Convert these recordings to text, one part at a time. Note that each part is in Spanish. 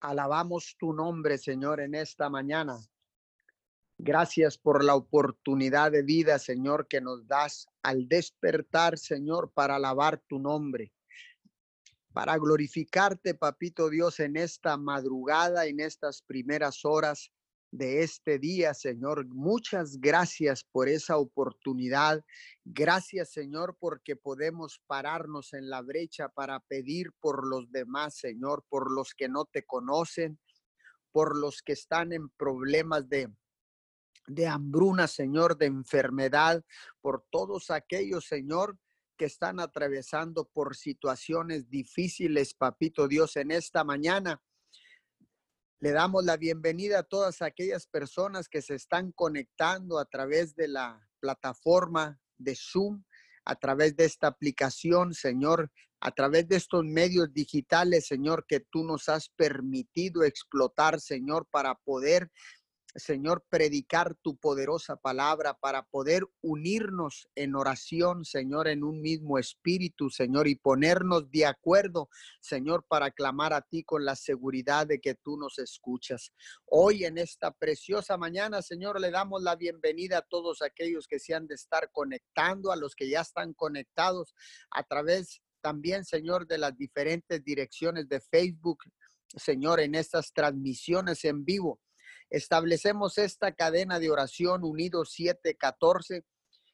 Alabamos tu nombre, Señor, en esta mañana. Gracias por la oportunidad de vida, Señor, que nos das al despertar, Señor, para alabar tu nombre, para glorificarte, Papito Dios, en esta madrugada, en estas primeras horas de este día, Señor. Muchas gracias por esa oportunidad. Gracias, Señor, porque podemos pararnos en la brecha para pedir por los demás, Señor, por los que no te conocen, por los que están en problemas de de hambruna, Señor, de enfermedad, por todos aquellos, Señor, que están atravesando por situaciones difíciles, papito Dios, en esta mañana. Le damos la bienvenida a todas aquellas personas que se están conectando a través de la plataforma de Zoom, a través de esta aplicación, Señor, a través de estos medios digitales, Señor, que tú nos has permitido explotar, Señor, para poder Señor, predicar tu poderosa palabra para poder unirnos en oración, Señor, en un mismo espíritu, Señor, y ponernos de acuerdo, Señor, para clamar a ti con la seguridad de que tú nos escuchas. Hoy en esta preciosa mañana, Señor, le damos la bienvenida a todos aquellos que se han de estar conectando, a los que ya están conectados a través también, Señor, de las diferentes direcciones de Facebook, Señor, en estas transmisiones en vivo. Establecemos esta cadena de oración unido 714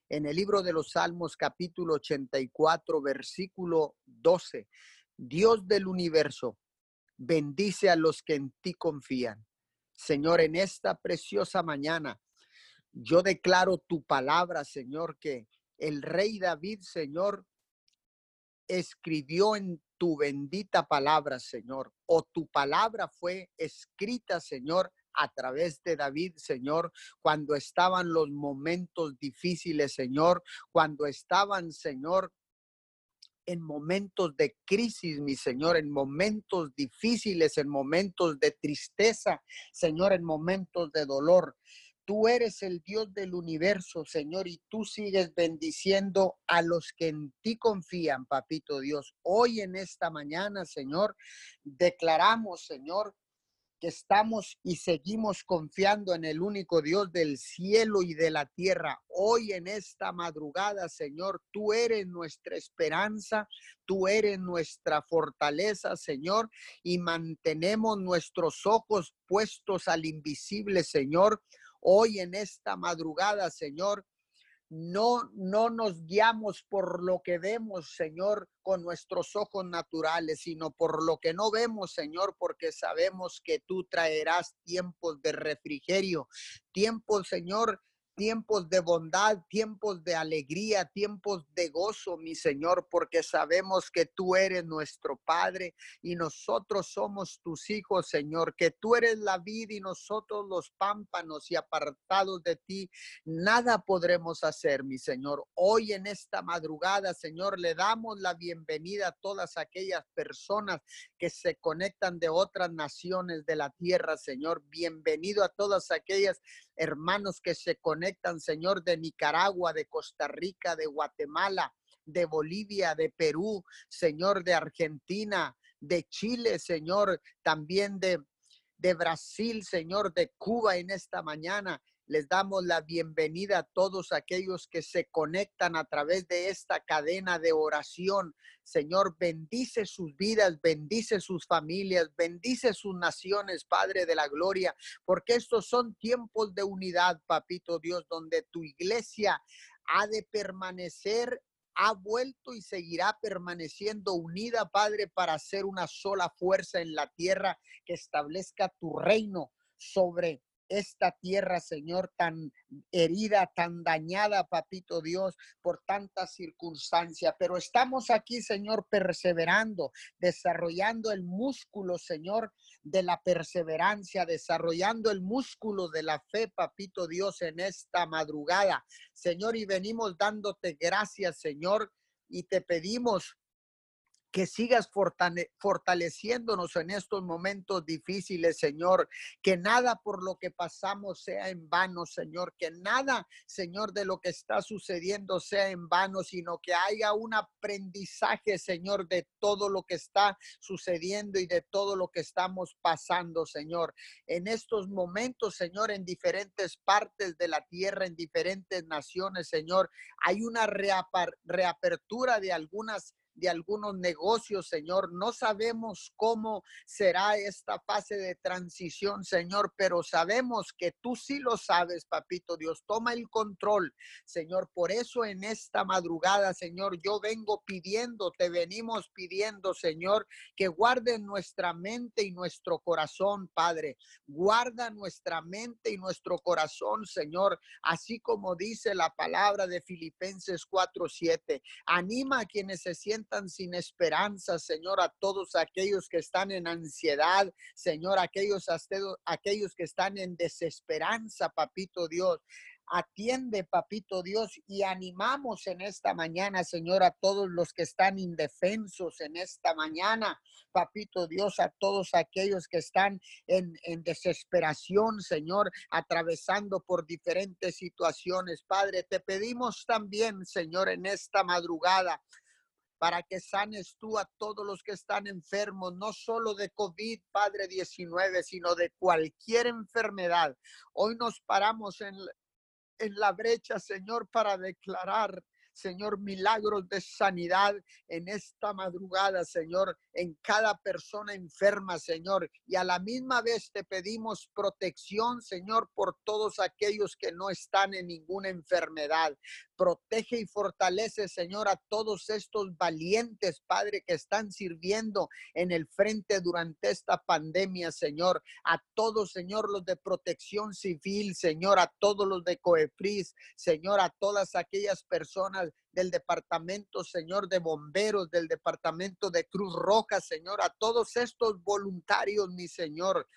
en el libro de los Salmos capítulo 84 versículo 12. Dios del universo, bendice a los que en ti confían. Señor, en esta preciosa mañana, yo declaro tu palabra, Señor, que el rey David, Señor, escribió en tu bendita palabra, Señor, o tu palabra fue escrita, Señor, a través de David, Señor, cuando estaban los momentos difíciles, Señor, cuando estaban, Señor, en momentos de crisis, mi Señor, en momentos difíciles, en momentos de tristeza, Señor, en momentos de dolor. Tú eres el Dios del universo, Señor, y tú sigues bendiciendo a los que en ti confían, papito Dios. Hoy en esta mañana, Señor, declaramos, Señor, estamos y seguimos confiando en el único Dios del cielo y de la tierra. Hoy en esta madrugada, Señor, tú eres nuestra esperanza, tú eres nuestra fortaleza, Señor, y mantenemos nuestros ojos puestos al invisible, Señor. Hoy en esta madrugada, Señor, no, no nos guiamos por lo que vemos, Señor, con nuestros ojos naturales, sino por lo que no vemos, Señor, porque sabemos que tú traerás tiempos de refrigerio, tiempos, Señor, tiempos de bondad, tiempos de alegría, tiempos de gozo, mi Señor, porque sabemos que tú eres nuestro Padre y nosotros somos tus hijos, Señor, que tú eres la vida y nosotros los pámpanos y apartados de ti, nada podremos hacer, mi Señor. Hoy en esta madrugada, Señor, le damos la bienvenida a todas aquellas personas que se conectan de otras naciones de la tierra, Señor. Bienvenido a todas aquellas hermanos que se conectan, Señor, de Nicaragua, de Costa Rica, de Guatemala, de Bolivia, de Perú, Señor, de Argentina, de Chile, Señor, también de, de Brasil, Señor, de Cuba en esta mañana. Les damos la bienvenida a todos aquellos que se conectan a través de esta cadena de oración. Señor, bendice sus vidas, bendice sus familias, bendice sus naciones, Padre de la Gloria, porque estos son tiempos de unidad, Papito Dios, donde tu iglesia ha de permanecer ha vuelto y seguirá permaneciendo unida, Padre, para ser una sola fuerza en la tierra que establezca tu reino sobre esta tierra, Señor, tan herida, tan dañada, papito Dios, por tantas circunstancias. Pero estamos aquí, Señor, perseverando, desarrollando el músculo, Señor, de la perseverancia, desarrollando el músculo de la fe, papito Dios, en esta madrugada. Señor, y venimos dándote gracias, Señor, y te pedimos que sigas fortaleciéndonos en estos momentos difíciles, Señor. Que nada por lo que pasamos sea en vano, Señor. Que nada, Señor, de lo que está sucediendo sea en vano, sino que haya un aprendizaje, Señor, de todo lo que está sucediendo y de todo lo que estamos pasando, Señor. En estos momentos, Señor, en diferentes partes de la tierra, en diferentes naciones, Señor, hay una reapertura de algunas de algunos negocios, Señor. No sabemos cómo será esta fase de transición, Señor, pero sabemos que tú sí lo sabes, papito Dios. Toma el control, Señor. Por eso en esta madrugada, Señor, yo vengo pidiendo, te venimos pidiendo, Señor, que guarde nuestra mente y nuestro corazón, Padre. Guarda nuestra mente y nuestro corazón, Señor, así como dice la palabra de Filipenses 4:7. Anima a quienes se sienten sin esperanza, Señor, a todos aquellos que están en ansiedad, Señor, aquellos, aquellos que están en desesperanza, papito Dios. Atiende, papito Dios, y animamos en esta mañana, Señor, a todos los que están indefensos en esta mañana, papito Dios, a todos aquellos que están en, en desesperación, Señor, atravesando por diferentes situaciones. Padre, te pedimos también, Señor, en esta madrugada, para que sanes tú a todos los que están enfermos, no solo de COVID, Padre 19, sino de cualquier enfermedad. Hoy nos paramos en, en la brecha, Señor, para declarar Señor, milagros de sanidad en esta madrugada, Señor, en cada persona enferma, Señor. Y a la misma vez te pedimos protección, Señor, por todos aquellos que no están en ninguna enfermedad. Protege y fortalece, Señor, a todos estos valientes, Padre, que están sirviendo en el frente durante esta pandemia, Señor. A todos, Señor, los de protección civil, Señor, a todos los de COEPRIS, Señor, a todas aquellas personas del departamento, Señor, de bomberos, del departamento de Cruz Roja, Señor, a todos estos voluntarios, mi Señor.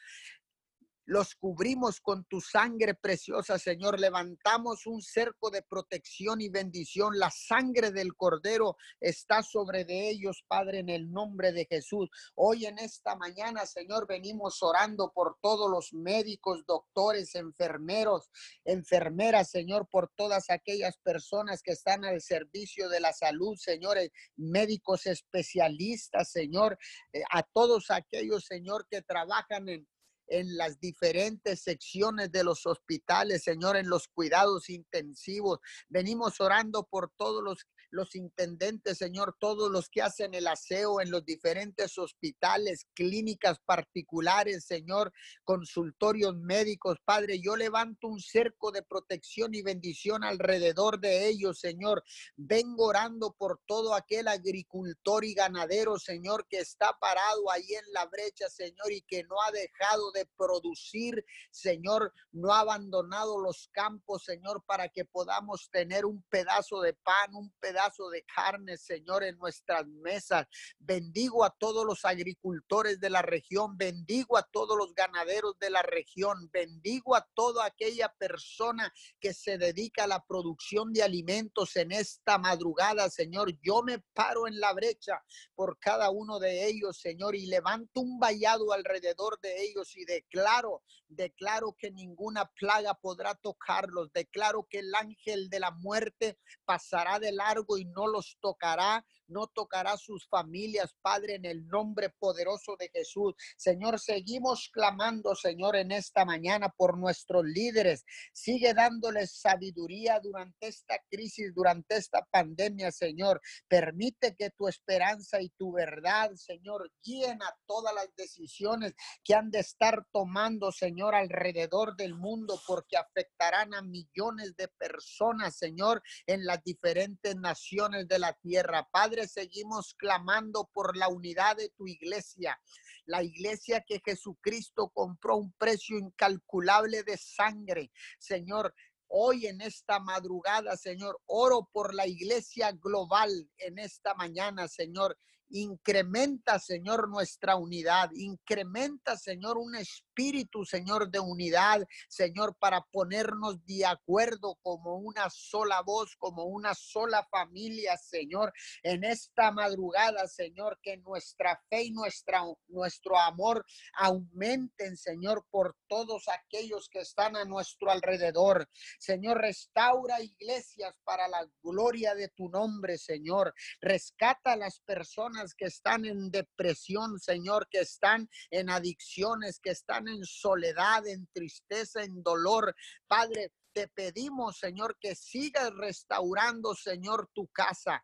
Los cubrimos con tu sangre preciosa, Señor. Levantamos un cerco de protección y bendición. La sangre del Cordero está sobre de ellos, Padre, en el nombre de Jesús. Hoy en esta mañana, Señor, venimos orando por todos los médicos, doctores, enfermeros, enfermeras, Señor, por todas aquellas personas que están al servicio de la salud, señores, médicos especialistas, Señor, eh, a todos aquellos, Señor, que trabajan en en las diferentes secciones de los hospitales, Señor, en los cuidados intensivos. Venimos orando por todos los los intendentes, Señor, todos los que hacen el aseo en los diferentes hospitales, clínicas particulares, Señor, consultorios médicos, Padre, yo levanto un cerco de protección y bendición alrededor de ellos, Señor. Vengo orando por todo aquel agricultor y ganadero, Señor, que está parado ahí en la brecha, Señor, y que no ha dejado de producir, Señor, no ha abandonado los campos, Señor, para que podamos tener un pedazo de pan, un pedazo de carne, Señor, en nuestras mesas. Bendigo a todos los agricultores de la región, bendigo a todos los ganaderos de la región, bendigo a toda aquella persona que se dedica a la producción de alimentos en esta madrugada, Señor. Yo me paro en la brecha por cada uno de ellos, Señor, y levanto un vallado alrededor de ellos y declaro, declaro que ninguna plaga podrá tocarlos, declaro que el ángel de la muerte pasará de largo y no los tocará no tocará sus familias, Padre, en el nombre poderoso de Jesús. Señor, seguimos clamando, Señor, en esta mañana por nuestros líderes. Sigue dándoles sabiduría durante esta crisis, durante esta pandemia, Señor. Permite que tu esperanza y tu verdad, Señor, guíen a todas las decisiones que han de estar tomando, Señor, alrededor del mundo, porque afectarán a millones de personas, Señor, en las diferentes naciones de la tierra. Padre, seguimos clamando por la unidad de tu iglesia, la iglesia que Jesucristo compró un precio incalculable de sangre. Señor, hoy en esta madrugada, Señor, oro por la iglesia global en esta mañana, Señor. Incrementa, Señor, nuestra unidad. Incrementa, Señor, un espíritu, Señor, de unidad, Señor, para ponernos de acuerdo como una sola voz, como una sola familia, Señor, en esta madrugada, Señor, que nuestra fe y nuestra, nuestro amor aumenten, Señor, por todos aquellos que están a nuestro alrededor. Señor, restaura iglesias para la gloria de tu nombre, Señor. Rescata a las personas que están en depresión, Señor, que están en adicciones, que están en soledad, en tristeza, en dolor. Padre, te pedimos, Señor, que sigas restaurando, Señor, tu casa.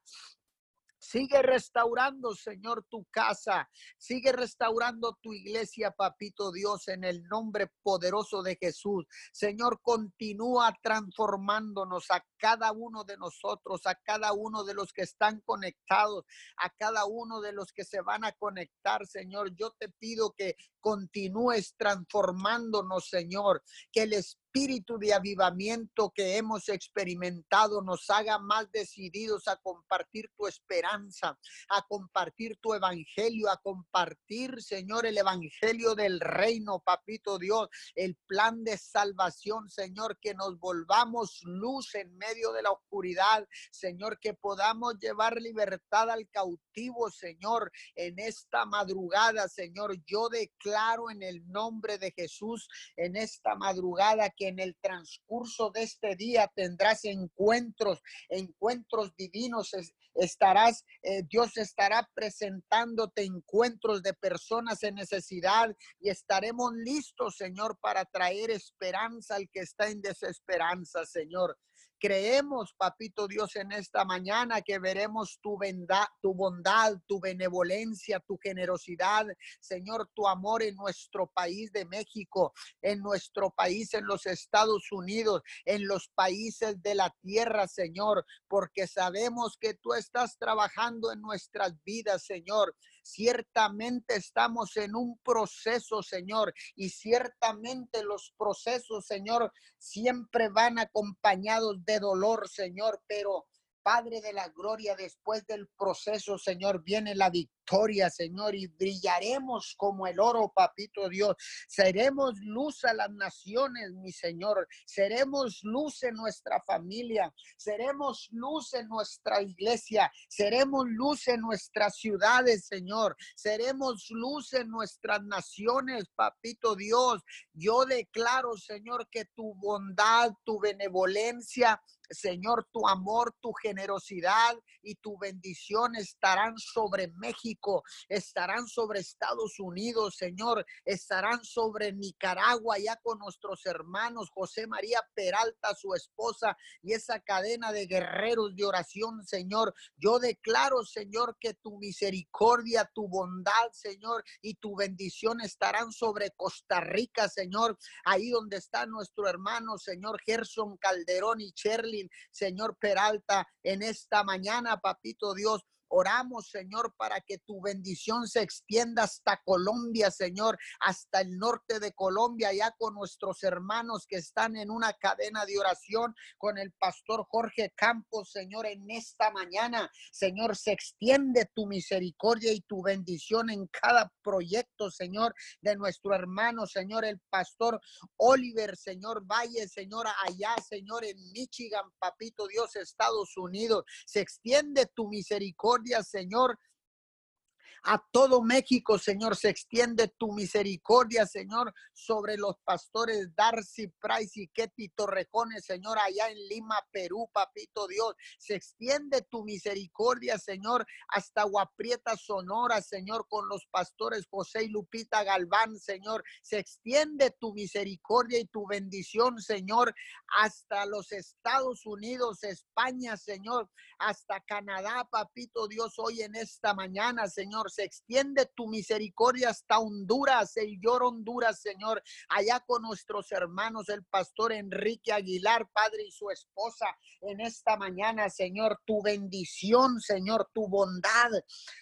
Sigue restaurando, Señor, tu casa. Sigue restaurando tu iglesia, papito Dios, en el nombre poderoso de Jesús. Señor, continúa transformándonos a cada uno de nosotros, a cada uno de los que están conectados, a cada uno de los que se van a conectar, Señor. Yo te pido que continúes transformándonos, Señor, que el espíritu de avivamiento que hemos experimentado nos haga más decididos a compartir tu esperanza, a compartir tu evangelio, a compartir, Señor, el evangelio del reino, papito Dios, el plan de salvación, Señor, que nos volvamos luz en medio de la oscuridad, Señor, que podamos llevar libertad al cautivo, Señor, en esta madrugada, Señor. Yo declaro en el nombre de Jesús en esta madrugada que en el transcurso de este día tendrás encuentros, encuentros divinos. Estarás, eh, Dios estará presentándote encuentros de personas en necesidad y estaremos listos, Señor, para traer esperanza al que está en desesperanza, Señor. Creemos, papito Dios, en esta mañana que veremos tu, tu bondad, tu benevolencia, tu generosidad, Señor, tu amor en nuestro país de México, en nuestro país, en los Estados Unidos, en los países de la tierra, Señor, porque sabemos que tú estás trabajando en nuestras vidas, Señor. Ciertamente estamos en un proceso, Señor, y ciertamente los procesos, Señor, siempre van acompañados de dolor, Señor, pero Padre de la gloria, después del proceso, Señor, viene la victoria, Señor, y brillaremos como el oro, papito Dios. Seremos luz a las naciones, mi Señor. Seremos luz en nuestra familia. Seremos luz en nuestra iglesia. Seremos luz en nuestras ciudades, Señor. Seremos luz en nuestras naciones, papito Dios. Yo declaro, Señor, que tu bondad, tu benevolencia, Señor, tu amor, tu generosidad y tu bendición estarán sobre México, estarán sobre Estados Unidos, Señor, estarán sobre Nicaragua, ya con nuestros hermanos José María Peralta, su esposa, y esa cadena de guerreros de oración, Señor. Yo declaro, Señor, que tu misericordia, tu bondad, Señor, y tu bendición estarán sobre Costa Rica, Señor, ahí donde está nuestro hermano, Señor Gerson Calderón y Cherly Señor Peralta, en esta mañana, papito Dios. Oramos, Señor, para que tu bendición se extienda hasta Colombia, Señor, hasta el norte de Colombia, ya con nuestros hermanos que están en una cadena de oración, con el pastor Jorge Campos, Señor, en esta mañana. Señor, se extiende tu misericordia y tu bendición en cada proyecto, Señor, de nuestro hermano, Señor, el pastor Oliver, Señor, Valle, Señor, allá, Señor, en Michigan, papito Dios, Estados Unidos. Se extiende tu misericordia Señor, a todo México, Señor, se extiende tu misericordia, Señor, sobre los pastores Darcy, Price y Ketty Torrejones, Señor, allá en Lima, Perú, papito Dios. Se extiende tu misericordia, Señor, hasta Guaprieta, Sonora, Señor, con los pastores José y Lupita Galván, Señor. Se extiende tu misericordia y tu bendición, Señor, hasta los Estados Unidos, España, Señor, hasta Canadá, papito Dios, hoy en esta mañana, Señor Se extiende tu misericordia hasta Honduras, el Yor Honduras, Señor. Allá con nuestros hermanos, el pastor Enrique Aguilar, Padre y su esposa, en esta mañana, Señor, tu bendición, Señor, tu bondad,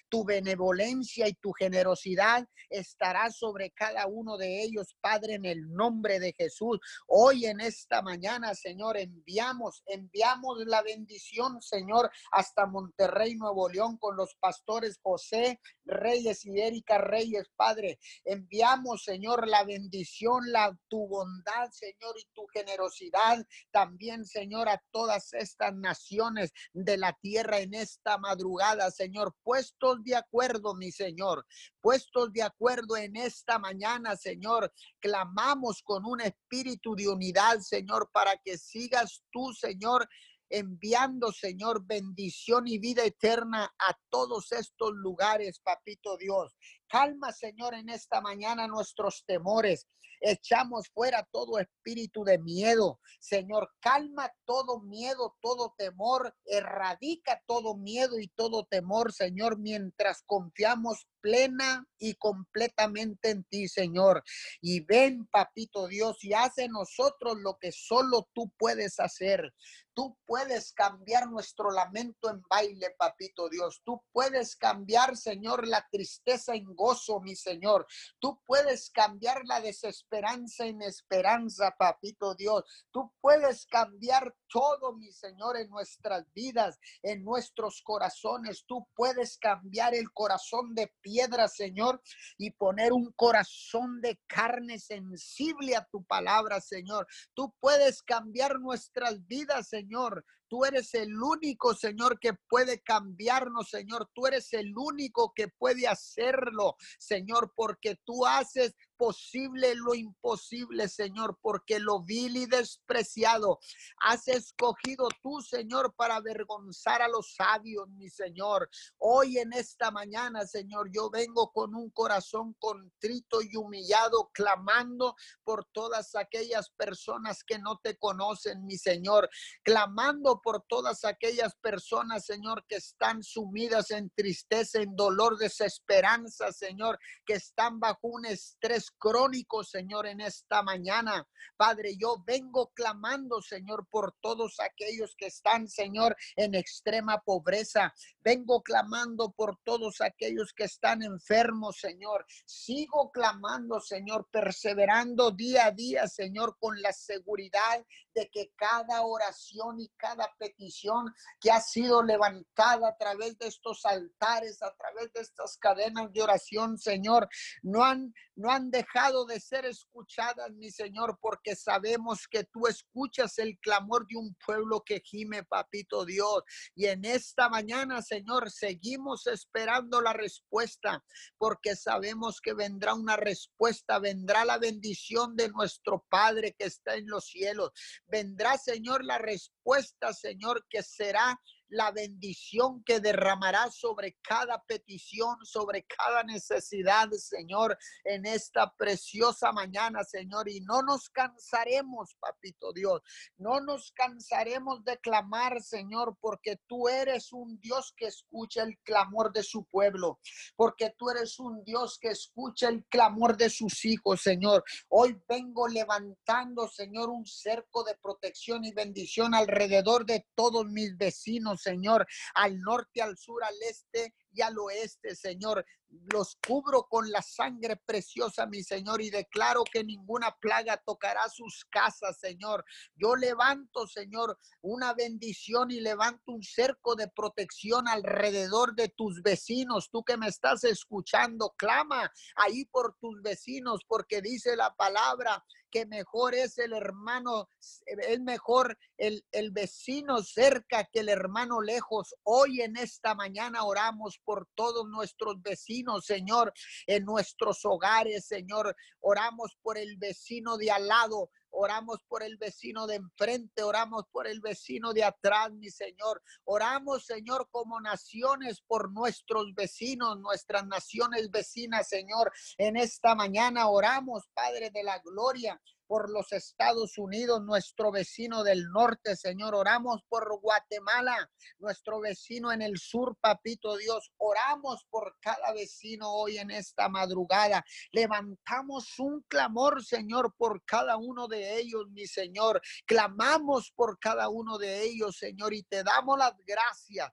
tu benevolencia y tu generosidad estará sobre cada uno de ellos, Padre, en el nombre de Jesús. Hoy en esta mañana, Señor, enviamos, enviamos la bendición, Señor, hasta Monterrey, Nuevo León, con los pastores José Reyes y Erika Reyes, Padre. Enviamos, Señor, la bendición, la tu bondad, Señor, y tu generosidad también, Señor, a todas estas naciones de la tierra en esta madrugada, Señor, puestos de acuerdo, mi Señor, puestos de acuerdo en esta mañana, Señor. Clamamos con un espíritu de unidad, Señor, para que sigas tú, Señor, enviando, Señor, bendición y vida eterna a todos estos lugares, papito Dios. Calma, Señor, en esta mañana nuestros temores. Echamos fuera todo espíritu de miedo. Señor, calma todo miedo, todo temor. Erradica todo miedo y todo temor, Señor, mientras confiamos plena y completamente en ti, Señor. Y ven, papito Dios, y hace nosotros lo que solo tú puedes hacer. Tú puedes cambiar nuestro lamento en baile, papito Dios. Tú puedes cambiar, Señor, la tristeza en gozo, mi Señor. Tú puedes cambiar la desesperanza en esperanza, papito Dios. Tú puedes cambiar todo, mi Señor, en nuestras vidas, en nuestros corazones. Tú puedes cambiar el corazón de piedra, Señor, y poner un corazón de carne sensible a tu palabra, Señor. Tú puedes cambiar nuestras vidas, Señor. Tú eres el único, Señor, que puede cambiarnos, Señor. Tú eres el único que puede hacerlo, Señor, porque tú haces posible lo imposible, Señor, porque lo vil y despreciado has escogido tú, Señor, para avergonzar a los sabios, mi Señor. Hoy en esta mañana, Señor, yo vengo con un corazón contrito y humillado, clamando por todas aquellas personas que no te conocen, mi Señor, clamando por todas aquellas personas, Señor, que están sumidas en tristeza, en dolor, desesperanza, Señor, que están bajo un estrés crónico, Señor, en esta mañana. Padre, yo vengo clamando, Señor, por todos aquellos que están, Señor, en extrema pobreza. Vengo clamando por todos aquellos que están enfermos, Señor. Sigo clamando, Señor, perseverando día a día, Señor, con la seguridad de que cada oración y cada petición que ha sido levantada a través de estos altares, a través de estas cadenas de oración, Señor, no han, no han dejado de ser escuchadas, mi Señor, porque sabemos que tú escuchas el clamor de un pueblo que gime, papito Dios. Y en esta mañana, Señor, seguimos esperando la respuesta, porque sabemos que vendrá una respuesta, vendrá la bendición de nuestro Padre que está en los cielos. Vendrá, Señor, la respuesta, Señor, que será la bendición que derramará sobre cada petición, sobre cada necesidad, Señor, en esta preciosa mañana, Señor. Y no nos cansaremos, papito Dios, no nos cansaremos de clamar, Señor, porque tú eres un Dios que escucha el clamor de su pueblo, porque tú eres un Dios que escucha el clamor de sus hijos, Señor. Hoy vengo levantando, Señor, un cerco de protección y bendición alrededor de todos mis vecinos, Señor, al norte, al sur, al este y al oeste, Señor. Los cubro con la sangre preciosa, mi Señor, y declaro que ninguna plaga tocará sus casas, Señor. Yo levanto, Señor, una bendición y levanto un cerco de protección alrededor de tus vecinos. Tú que me estás escuchando, clama ahí por tus vecinos, porque dice la palabra que mejor es el hermano, es mejor el, el vecino cerca que el hermano lejos. Hoy en esta mañana oramos por todos nuestros vecinos, Señor, en nuestros hogares, Señor. Oramos por el vecino de al lado, oramos por el vecino de enfrente, oramos por el vecino de atrás, mi Señor. Oramos, Señor, como naciones por nuestros vecinos, nuestras naciones vecinas, Señor. En esta mañana oramos, Padre de la Gloria, por los Estados Unidos, nuestro vecino del norte, Señor. Oramos por Guatemala, nuestro vecino en el sur, papito Dios. Oramos por cada vecino hoy en esta madrugada. Levantamos un clamor, Señor, por cada uno de ellos, mi Señor. Clamamos por cada uno de ellos, Señor, y te damos las gracias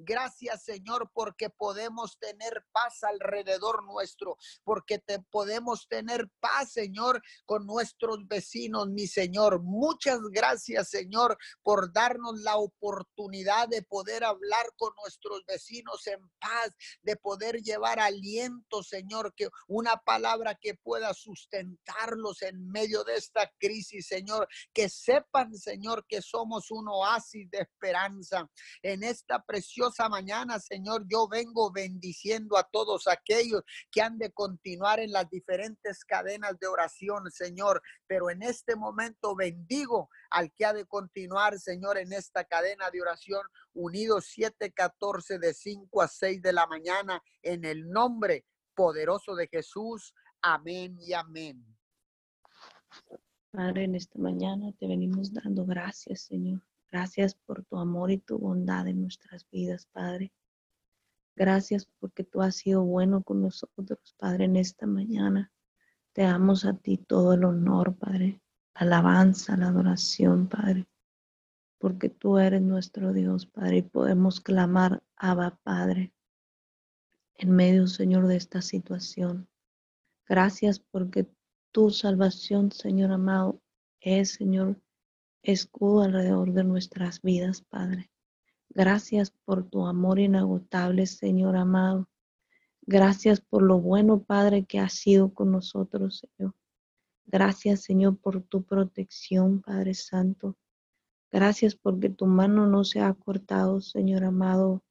Gracias, Señor, porque podemos tener paz alrededor nuestro, porque te podemos tener paz, Señor, con nuestros vecinos, mi Señor. Muchas gracias, Señor, por darnos la oportunidad de poder hablar con nuestros vecinos en paz, de poder llevar aliento, Señor, que una palabra que pueda sustentarlos en medio de esta crisis, Señor, que sepan, Señor, que somos un oasis de esperanza en esta preciosa mañana, Señor, yo vengo bendiciendo a todos aquellos que han de continuar en las diferentes cadenas de oración, Señor. Pero en este momento bendigo al que ha de continuar, Señor, en esta cadena de oración, unidos 714 de 5 a 6 de la mañana, en el nombre poderoso de Jesús. Amén y amén. Padre, en esta mañana te venimos dando gracias, Señor. Gracias por tu amor y tu bondad en nuestras vidas, Padre. Gracias porque tú has sido bueno con nosotros, Padre, en esta mañana. Te damos a ti todo el honor, Padre, la alabanza, la adoración, Padre, porque tú eres nuestro Dios, Padre, y podemos clamar, Abba, Padre, en medio, Señor, de esta situación. Gracias porque tu salvación, Señor amado, es, Señor, escudo alrededor de nuestras vidas, Padre. Gracias por tu amor inagotable, Señor amado. Gracias por lo bueno, Padre, que has sido con nosotros, Señor. Gracias, Señor, por tu protección, Padre Santo. Gracias porque tu mano no se ha cortado, Señor amado.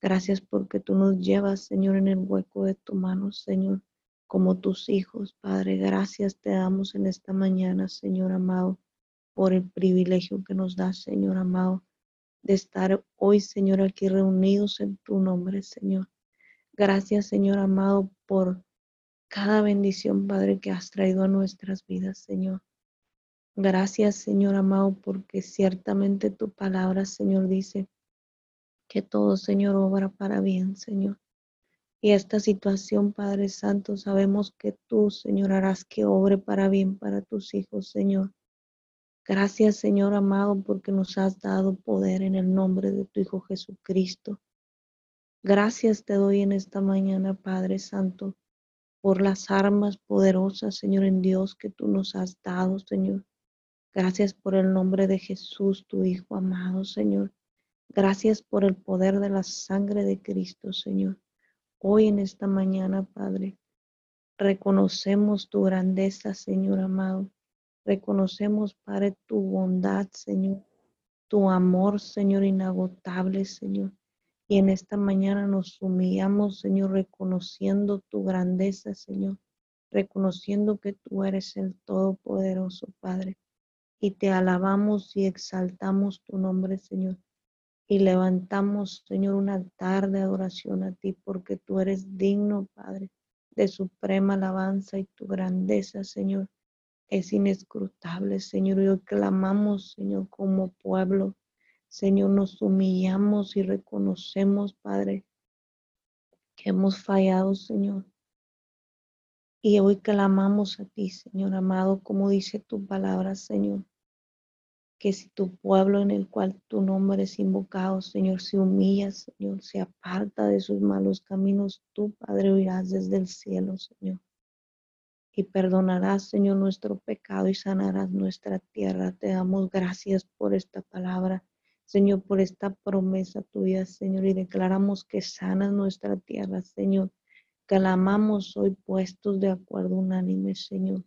Gracias porque tú nos llevas, Señor, en el hueco de tu mano, Señor, como tus hijos, Padre. Gracias te damos en esta mañana, Señor amado por el privilegio que nos da, Señor amado, de estar hoy, Señor, aquí reunidos en tu nombre, Señor. Gracias, Señor amado, por cada bendición, Padre, que has traído a nuestras vidas, Señor. Gracias, Señor amado, porque ciertamente tu palabra, Señor, dice que todo, Señor, obra para bien, Señor. Y esta situación, Padre Santo, sabemos que tú, Señor, harás que obre para bien para tus hijos, Señor. Gracias, Señor amado, porque nos has dado poder en el nombre de tu Hijo Jesucristo. Gracias te doy en esta mañana, Padre Santo, por las armas poderosas, Señor, en Dios que tú nos has dado, Señor. Gracias por el nombre de Jesús, tu Hijo amado, Señor. Gracias por el poder de la sangre de Cristo, Señor. Hoy en esta mañana, Padre, reconocemos tu grandeza, Señor amado. Reconocemos, Padre, tu bondad, Señor, tu amor, Señor, inagotable, Señor. Y en esta mañana nos humillamos, Señor, reconociendo tu grandeza, Señor, reconociendo que tú eres el Todopoderoso, Padre. Y te alabamos y exaltamos tu nombre, Señor. Y levantamos, Señor, un altar de adoración a ti, porque tú eres digno, Padre, de suprema alabanza y tu grandeza, Señor es inescrutable, Señor. Y hoy clamamos, Señor, como pueblo. Señor, nos humillamos y reconocemos, Padre, que hemos fallado, Señor. Y hoy clamamos a ti, Señor amado, como dice tu palabra, Señor. Que si tu pueblo en el cual tu nombre es invocado, Señor, se humilla, Señor, se aparta de sus malos caminos, tú, Padre, oirás desde el cielo, Señor y perdonarás, Señor, nuestro pecado y sanarás nuestra tierra. Te damos gracias por esta palabra, Señor, por esta promesa tuya, Señor, y declaramos que sanas nuestra tierra, Señor. Clamamos hoy puestos de acuerdo unánime, Señor,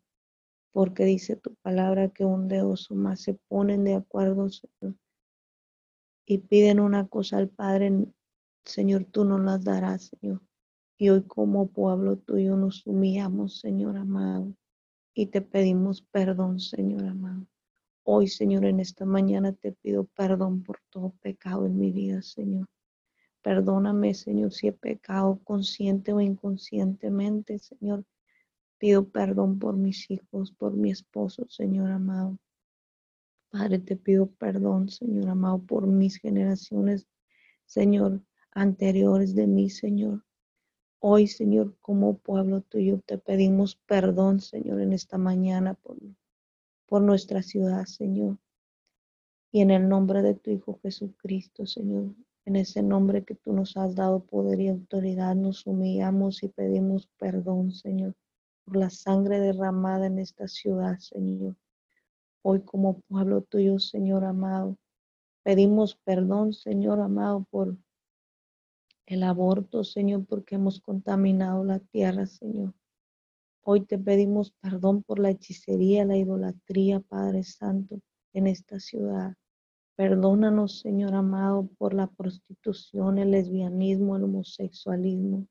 porque dice tu palabra que un dedos o más se ponen de acuerdo, Señor, y piden una cosa al Padre, Señor, tú no las darás, Señor. Y hoy como pueblo tuyo nos humillamos, Señor amado, y te pedimos perdón, Señor amado. Hoy, Señor, en esta mañana te pido perdón por todo pecado en mi vida, Señor. Perdóname, Señor, si he pecado consciente o inconscientemente, Señor. Pido perdón por mis hijos, por mi esposo, Señor amado. Padre, te pido perdón, Señor amado, por mis generaciones, Señor, anteriores de mí, Señor. Hoy, Señor, como pueblo tuyo, te pedimos perdón, Señor, en esta mañana por, por nuestra ciudad, Señor. Y en el nombre de tu Hijo Jesucristo, Señor, en ese nombre que tú nos has dado poder y autoridad, nos humillamos y pedimos perdón, Señor, por la sangre derramada en esta ciudad, Señor. Hoy como pueblo tuyo, Señor amado, pedimos perdón, Señor amado, por el aborto, Señor, porque hemos contaminado la tierra, Señor. Hoy te pedimos perdón por la hechicería, la idolatría, Padre Santo, en esta ciudad. Perdónanos, Señor amado, por la prostitución, el lesbianismo, el homosexualismo.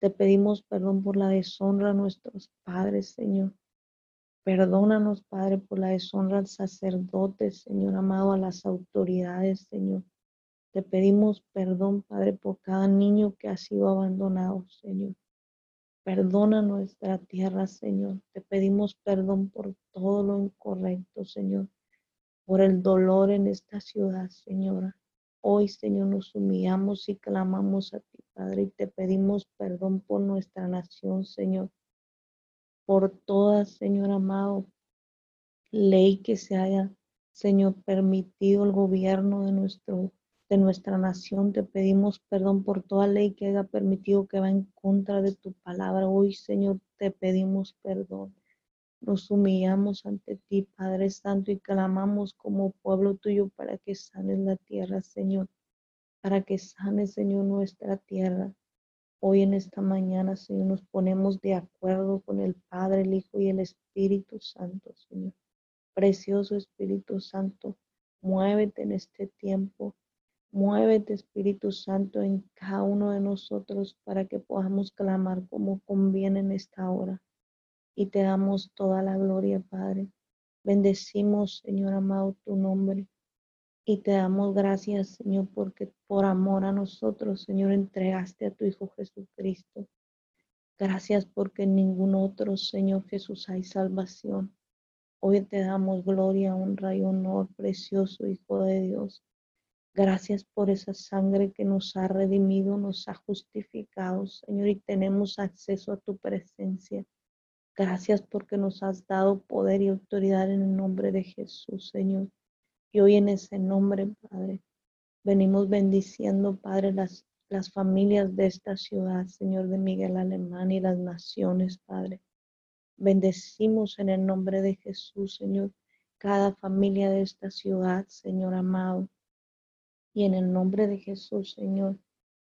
Te pedimos perdón por la deshonra a nuestros padres, Señor. Perdónanos, Padre, por la deshonra al sacerdote, Señor amado, a las autoridades, Señor. Te pedimos perdón, Padre, por cada niño que ha sido abandonado, Señor. Perdona nuestra tierra, Señor. Te pedimos perdón por todo lo incorrecto, Señor por el dolor en esta ciudad, Señora. Hoy, Señor, nos humillamos y clamamos a ti, Padre, y te pedimos perdón por nuestra nación, Señor. Por toda, Señor amado, ley que se haya, Señor, permitido el gobierno de nuestro de nuestra nación. Te pedimos perdón por toda ley que haya permitido que va en contra de tu palabra. Hoy, Señor, te pedimos perdón. Nos humillamos ante ti, Padre Santo, y clamamos como pueblo tuyo para que sanes la tierra, Señor, para que sanes, Señor, nuestra tierra. Hoy en esta mañana, Señor, nos ponemos de acuerdo con el Padre, el Hijo y el Espíritu Santo, Señor. Precioso Espíritu Santo, muévete en este tiempo. Muévete, Espíritu Santo, en cada uno de nosotros para que podamos clamar como conviene en esta hora y te damos toda la gloria, Padre. Bendecimos, Señor amado, tu nombre y te damos gracias, Señor, porque por amor a nosotros, Señor, entregaste a tu Hijo Jesucristo. Gracias porque en ningún otro, Señor Jesús, hay salvación. Hoy te damos gloria, honra y honor, precioso Hijo de Dios. Gracias por esa sangre que nos ha redimido, nos ha justificado, Señor, y tenemos acceso a tu presencia. Gracias porque nos has dado poder y autoridad en el nombre de Jesús, Señor. Y hoy en ese nombre, Padre, venimos bendiciendo, Padre, las, las familias de esta ciudad, Señor de Miguel Alemán y las naciones, Padre. Bendecimos en el nombre de Jesús, Señor, cada familia de esta ciudad, Señor amado. Y en el nombre de Jesús, Señor,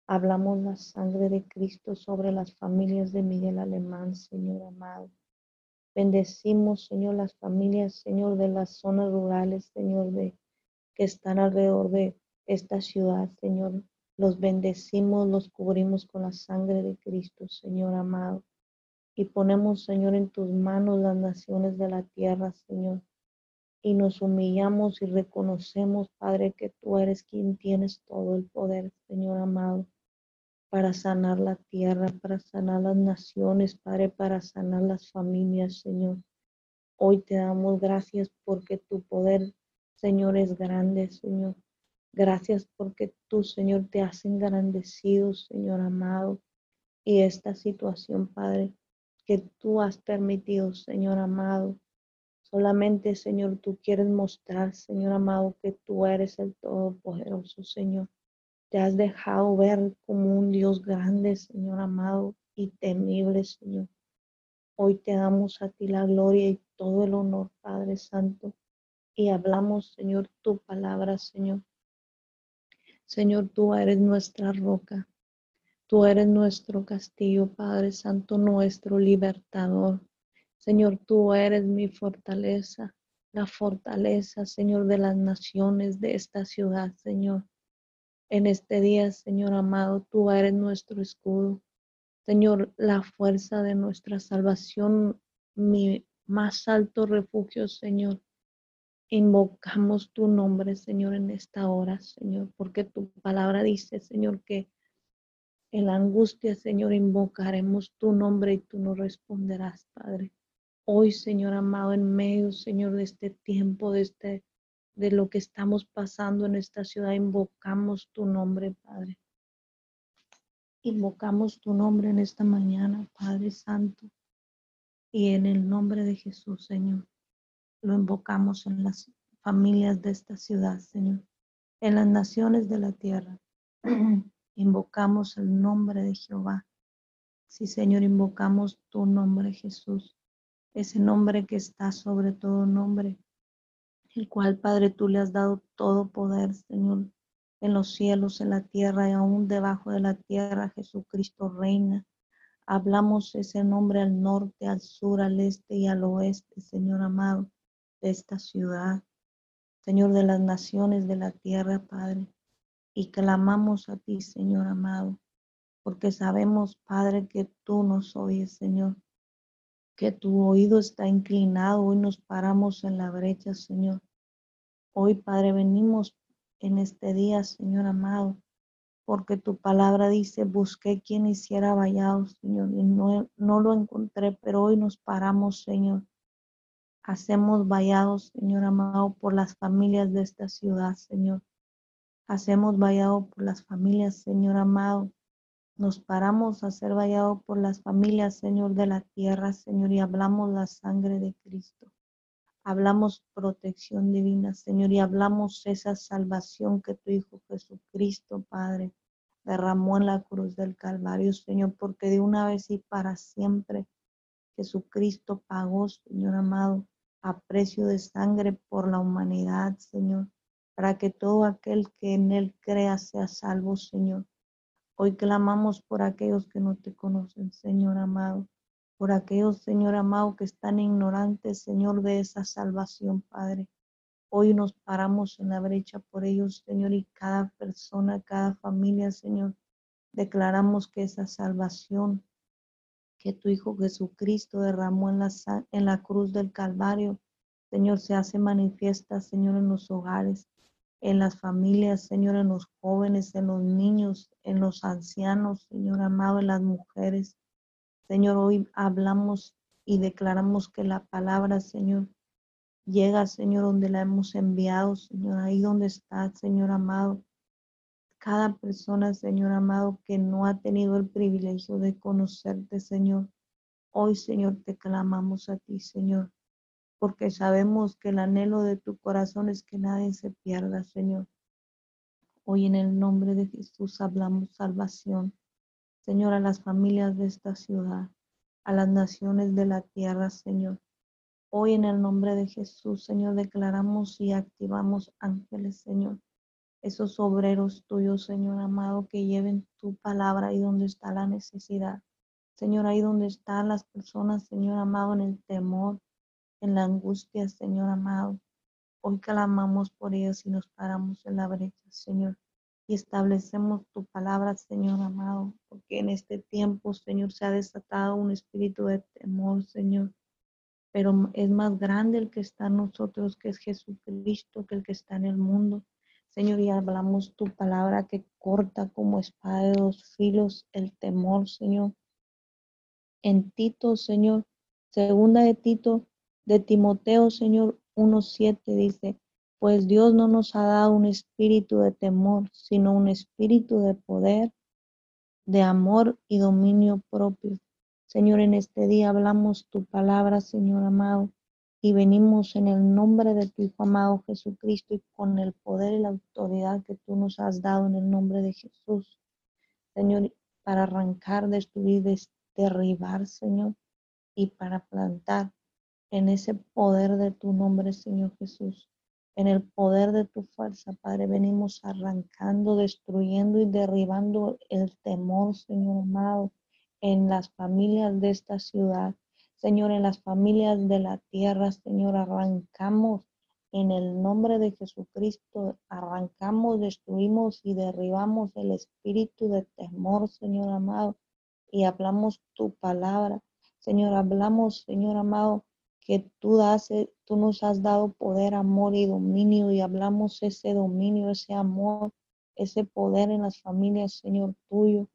hablamos la sangre de Cristo sobre las familias de Miguel Alemán, Señor amado. Bendecimos, Señor, las familias, Señor, de las zonas rurales, Señor, de que están alrededor de esta ciudad, Señor. Los bendecimos, los cubrimos con la sangre de Cristo, Señor amado. Y ponemos, Señor, en tus manos las naciones de la tierra, Señor. Y nos humillamos y reconocemos, Padre, que tú eres quien tienes todo el poder, Señor amado para sanar la tierra, para sanar las naciones, Padre, para sanar las familias, Señor. Hoy te damos gracias porque tu poder, Señor, es grande, Señor. Gracias porque tú, Señor, te has engrandecido, Señor amado. Y esta situación, Padre, que tú has permitido, Señor amado. Solamente, Señor, tú quieres mostrar, Señor amado, que tú eres el Todopoderoso, Señor. Te has dejado ver como un Dios grande, Señor amado, y temible, Señor. Hoy te damos a ti la gloria y todo el honor, Padre Santo. Y hablamos, Señor, tu palabra, Señor. Señor, tú eres nuestra roca. Tú eres nuestro castillo, Padre Santo, nuestro libertador. Señor, tú eres mi fortaleza, la fortaleza, Señor, de las naciones de esta ciudad, Señor. En este día, Señor amado, tú eres nuestro escudo. Señor, la fuerza de nuestra salvación, mi más alto refugio, Señor. Invocamos tu nombre, Señor, en esta hora, Señor, porque tu palabra dice, Señor, que En la angustia, Señor, invocaremos tu nombre y tú nos responderás, Padre. Hoy, Señor amado, en medio, Señor, de este tiempo, de este de lo que estamos pasando en esta ciudad, invocamos tu nombre, Padre. Invocamos tu nombre en esta mañana, Padre Santo. Y en el nombre de Jesús, Señor, lo invocamos en las familias de esta ciudad, Señor, en las naciones de la tierra. invocamos el nombre de Jehová. Sí, Señor, invocamos tu nombre, Jesús, ese nombre que está sobre todo nombre, el cual, Padre, tú le has dado todo poder, Señor, en los cielos, en la tierra y aún debajo de la tierra, Jesucristo reina. Hablamos ese nombre al norte, al sur, al este y al oeste, Señor amado, de esta ciudad, Señor de las naciones de la tierra, Padre. Y clamamos a ti, Señor amado, porque sabemos, Padre, que tú nos oyes, Señor, que tu oído está inclinado. y nos paramos en la brecha, Señor. Hoy, Padre, venimos en este día, Señor amado, porque tu palabra dice, busqué quien hiciera vallado, Señor, y no, no lo encontré, pero hoy nos paramos, Señor. Hacemos vallados, Señor amado, por las familias de esta ciudad, Señor. Hacemos vallado por las familias, Señor amado. Nos paramos a hacer vallado por las familias, Señor, de la tierra, Señor, y hablamos la sangre de Cristo. Hablamos protección divina, Señor, y hablamos esa salvación que tu Hijo Jesucristo, Padre, derramó en la cruz del Calvario, Señor, porque de una vez y para siempre Jesucristo pagó, Señor amado, a precio de sangre por la humanidad, Señor, para que todo aquel que en Él crea sea salvo, Señor. Hoy clamamos por aquellos que no te conocen, Señor amado por aquellos, Señor amado, que están ignorantes, Señor, de esa salvación, Padre. Hoy nos paramos en la brecha por ellos, Señor, y cada persona, cada familia, Señor, declaramos que esa salvación que tu Hijo Jesucristo derramó en la, en la cruz del Calvario, Señor, se hace manifiesta, Señor, en los hogares, en las familias, Señor, en los jóvenes, en los niños, en los ancianos, Señor amado, en las mujeres. Señor, hoy hablamos y declaramos que la palabra, Señor, llega, Señor, donde la hemos enviado, Señor, ahí donde está, Señor amado. Cada persona, Señor amado, que no ha tenido el privilegio de conocerte, Señor. Hoy, Señor, te clamamos a ti, Señor, porque sabemos que el anhelo de tu corazón es que nadie se pierda, Señor. Hoy en el nombre de Jesús hablamos salvación. Señor, a las familias de esta ciudad, a las naciones de la tierra, Señor. Hoy en el nombre de Jesús, Señor, declaramos y activamos ángeles, Señor. Esos obreros tuyos, Señor amado, que lleven tu palabra ahí donde está la necesidad. Señor, ahí donde están las personas, Señor amado, en el temor, en la angustia, Señor amado. Hoy clamamos por ellos y nos paramos en la brecha, Señor y establecemos tu palabra, Señor amado, porque en este tiempo, Señor, se ha desatado un espíritu de temor, Señor. Pero es más grande el que está en nosotros, que es Jesucristo, que el que está en el mundo. Señor, y hablamos tu palabra que corta como espada de dos filos el temor, Señor. En Tito, Señor, segunda de Tito, de Timoteo, Señor, 1.7 dice, pues Dios no nos ha dado un espíritu de temor, sino un espíritu de poder, de amor y dominio propio. Señor, en este día hablamos tu palabra, Señor amado, y venimos en el nombre de tu Hijo amado Jesucristo y con el poder y la autoridad que tú nos has dado en el nombre de Jesús. Señor, para arrancar, destruir, derribar, Señor, y para plantar en ese poder de tu nombre, Señor Jesús en el poder de tu fuerza, Padre, venimos arrancando, destruyendo y derribando el temor, Señor amado, en las familias de esta ciudad. Señor, en las familias de la tierra, Señor, arrancamos en el nombre de Jesucristo, arrancamos, destruimos y derribamos el espíritu de temor, Señor amado, y hablamos tu palabra. Señor, hablamos, Señor amado, que tú, das, eh, tú nos has dado poder, amor y dominio y hablamos ese dominio, ese amor, ese poder en las familias, Señor tuyo.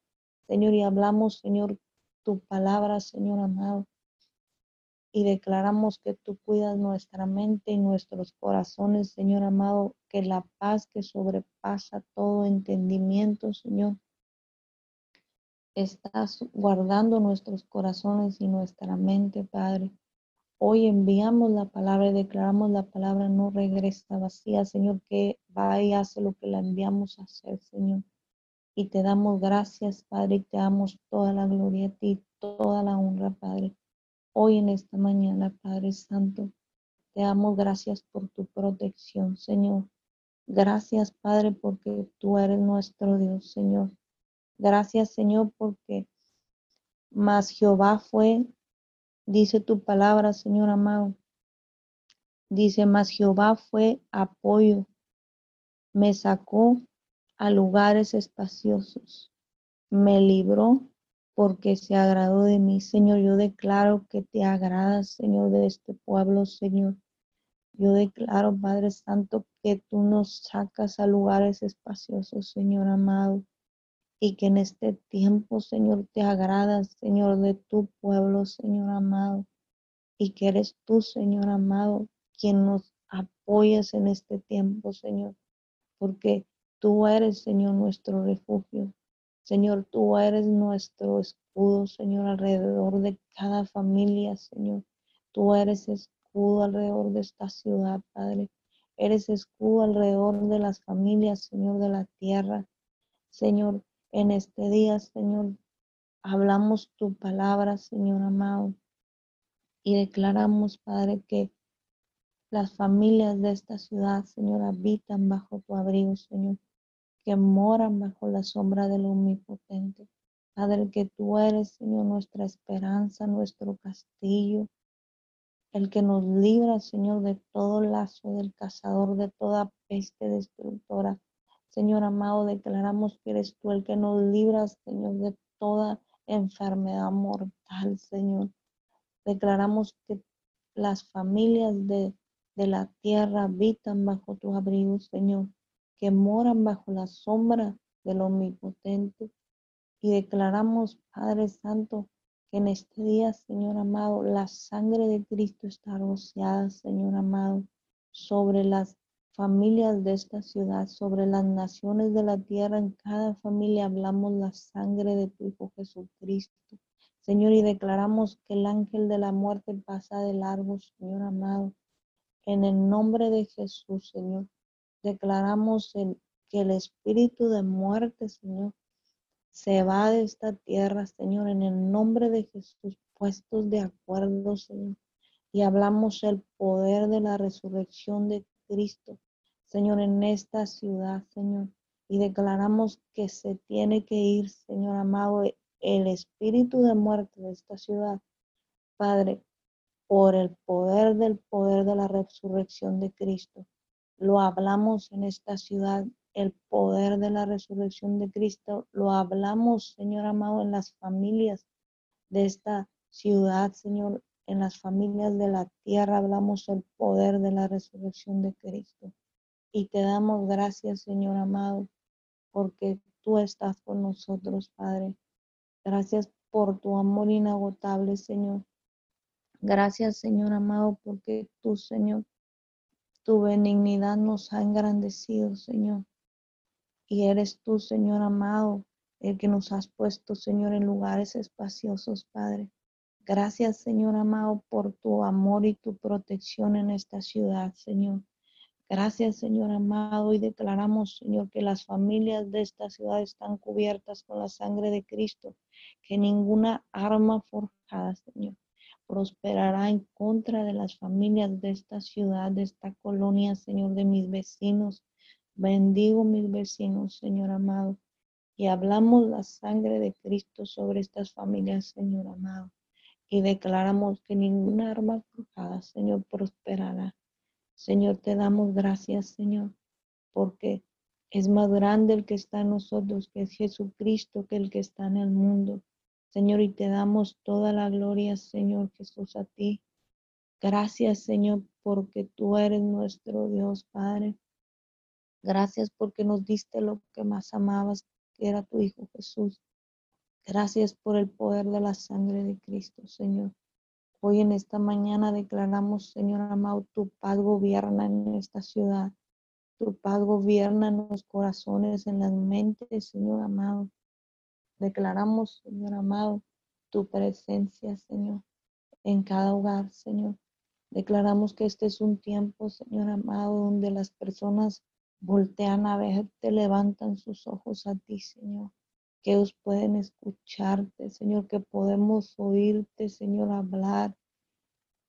Señor, y hablamos, Señor, tu palabra, Señor amado. Y declaramos que tú cuidas nuestra mente y nuestros corazones, Señor amado, que la paz que sobrepasa todo entendimiento, Señor, estás guardando nuestros corazones y nuestra mente, Padre. Hoy enviamos la palabra y declaramos la palabra no regresa vacía, Señor, que va y hace lo que la enviamos a hacer, Señor. Y te damos gracias, Padre, y te damos toda la gloria a ti, toda la honra, Padre. Hoy en esta mañana, Padre Santo, te damos gracias por tu protección, Señor. Gracias, Padre, porque tú eres nuestro Dios, Señor. Gracias, Señor, porque más Jehová fue, dice tu palabra, Señor amado. Dice, más Jehová fue apoyo, me sacó a lugares espaciosos, me libró porque se agradó de mí. Señor, yo declaro que te agradas, Señor, de este pueblo, Señor. Yo declaro, Padre Santo, que tú nos sacas a lugares espaciosos, Señor amado y que en este tiempo, Señor, te agradas, Señor, de tu pueblo, Señor amado, y que eres tú, Señor amado, quien nos apoyas en este tiempo, Señor, porque tú eres, Señor, nuestro refugio. Señor, tú eres nuestro escudo, Señor, alrededor de cada familia, Señor. Tú eres escudo alrededor de esta ciudad, Padre. Eres escudo alrededor de las familias, Señor, de la tierra. Señor, en este día, Señor, hablamos tu palabra, Señor amado, y declaramos, Padre, que las familias de esta ciudad, Señor, habitan bajo tu abrigo, Señor, que moran bajo la sombra del Omnipotente. Padre, que tú eres, Señor, nuestra esperanza, nuestro castillo, el que nos libra, Señor, de todo lazo del cazador, de toda peste destructora. Señor amado, declaramos que eres tú el que nos libras, Señor, de toda enfermedad mortal, Señor. Declaramos que las familias de, de la tierra habitan bajo tu abrigo, Señor, que moran bajo la sombra del Omnipotente. Y declaramos, Padre Santo, que en este día, Señor amado, la sangre de Cristo está rociada, Señor amado, sobre las familias de esta ciudad, sobre las naciones de la tierra. En cada familia hablamos la sangre de tu Hijo Jesucristo. Señor, y declaramos que el ángel de la muerte pasa de largo, Señor amado. En el nombre de Jesús, Señor, declaramos que el espíritu de muerte, Señor, se va de esta tierra, Señor, en el nombre de Jesús, puestos de acuerdo, Señor. Y hablamos el poder de la resurrección de Cristo, Señor, en esta ciudad, Señor. Y declaramos que se tiene que ir, Señor amado, el espíritu de muerte de esta ciudad, Padre, por el poder del poder de la resurrección de Cristo. Lo hablamos en esta ciudad, el poder de la resurrección de Cristo. Lo hablamos, Señor amado, en las familias de esta ciudad, Señor, en las familias de la tierra hablamos el poder de la resurrección de Cristo. Y te damos gracias, Señor amado, porque tú estás con nosotros, Padre. Gracias por tu amor inagotable, Señor. Gracias, Señor amado, porque tú, Señor, tu benignidad nos ha engrandecido, Señor. Y eres tú, Señor amado, el que nos has puesto, Señor, en lugares espaciosos, Padre. Gracias, Señor amado, por tu amor y tu protección en esta ciudad, Señor. Gracias, Señor amado, y declaramos, Señor, que las familias de esta ciudad están cubiertas con la sangre de Cristo, que ninguna arma forjada, Señor, prosperará en contra de las familias de esta ciudad, de esta colonia, Señor, de mis vecinos. Bendigo mis vecinos, Señor amado, y hablamos la sangre de Cristo sobre estas familias, Señor amado y declaramos que ninguna arma forjada, Señor, prosperará. Señor, te damos gracias, Señor, porque es más grande el que está en nosotros, que es Jesucristo, que el que está en el mundo. Señor, y te damos toda la gloria, Señor Jesús, a ti. Gracias, Señor, porque tú eres nuestro Dios, Padre. Gracias porque nos diste lo que más amabas, que era tu Hijo Jesús. Gracias por el poder de la sangre de Cristo, Señor. Hoy en esta mañana declaramos, Señor amado, tu paz gobierna en esta ciudad. Tu paz gobierna en los corazones, en las mentes, Señor amado. Declaramos, Señor amado, tu presencia, Señor, en cada hogar, Señor. Declaramos que este es un tiempo, Señor amado, donde las personas voltean a verte, levantan sus ojos a ti, Señor. Que ellos pueden escucharte, Señor, que podemos oírte, Señor, hablar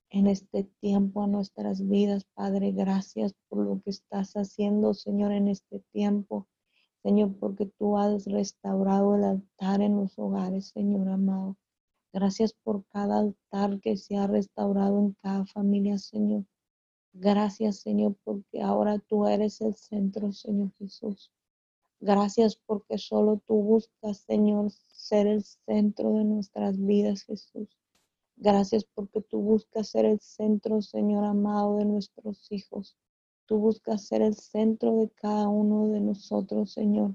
en este tiempo a nuestras vidas, Padre. Gracias por lo que estás haciendo, Señor, en este tiempo. Señor, porque tú has restaurado el altar en los hogares, Señor amado. Gracias por cada altar que se ha restaurado en cada familia, Señor. Gracias, Señor, porque ahora tú eres el centro, Señor Jesús. Gracias porque solo tú buscas, Señor, ser el centro de nuestras vidas, Jesús. Gracias porque tú buscas ser el centro, Señor amado, de nuestros hijos. Tú buscas ser el centro de cada uno de nosotros, Señor.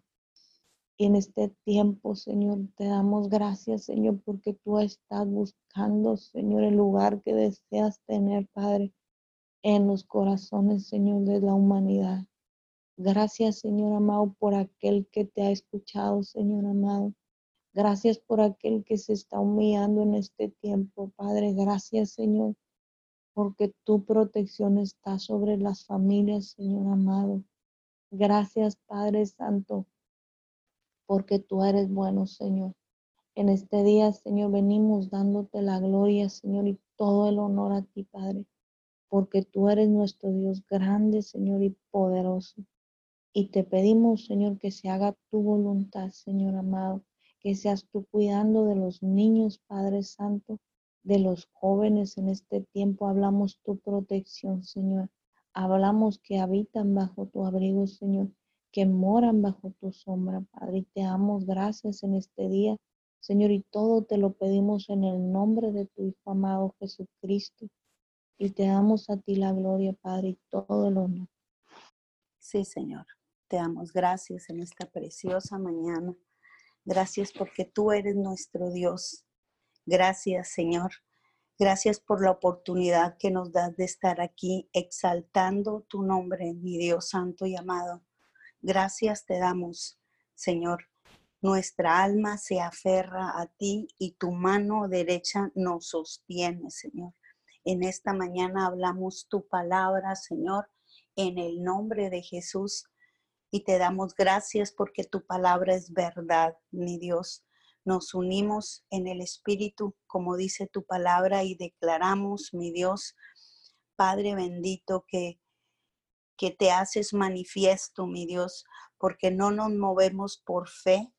Y en este tiempo, Señor, te damos gracias, Señor, porque tú estás buscando, Señor, el lugar que deseas tener, Padre, en los corazones, Señor, de la humanidad. Gracias, Señor amado, por aquel que te ha escuchado, Señor amado. Gracias por aquel que se está humillando en este tiempo, Padre. Gracias, Señor, porque tu protección está sobre las familias, Señor amado. Gracias, Padre Santo, porque tú eres bueno, Señor. En este día, Señor, venimos dándote la gloria, Señor, y todo el honor a ti, Padre, porque tú eres nuestro Dios grande, Señor, y poderoso. Y te pedimos, Señor, que se haga tu voluntad, Señor amado, que seas tú cuidando de los niños, Padre Santo, de los jóvenes en este tiempo. Hablamos tu protección, Señor. Hablamos que habitan bajo tu abrigo, Señor que moran bajo tu sombra, Padre. Y te damos gracias en este día, Señor, y todo te lo pedimos en el nombre de tu Hijo amado Jesucristo. Y te damos a ti la gloria, Padre, y todo el honor. Sí, Señor. Te damos gracias en esta preciosa mañana. Gracias porque tú eres nuestro Dios. Gracias, Señor. Gracias por la oportunidad que nos das de estar aquí exaltando tu nombre, mi Dios santo y amado. Gracias te damos, Señor. Nuestra alma se aferra a ti y tu mano derecha nos sostiene, Señor. En esta mañana hablamos tu palabra, Señor, en el nombre de Jesús. Y te damos gracias porque tu palabra es verdad, mi Dios. Nos unimos en el Espíritu, como dice tu palabra, y declaramos, mi Dios, Padre bendito, que que te haces manifiesto, mi Dios, porque no nos movemos por fe,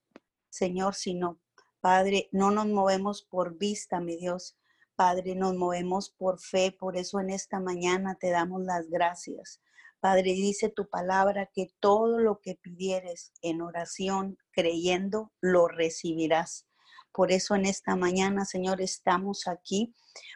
Señor, sino, Padre, no nos movemos por vista, mi Dios. Padre, nos movemos por fe, por eso en esta mañana te damos las gracias. Padre, dice tu palabra que todo lo que pidieres en oración, creyendo, lo recibirás. Por eso en esta mañana, Señor, estamos aquí,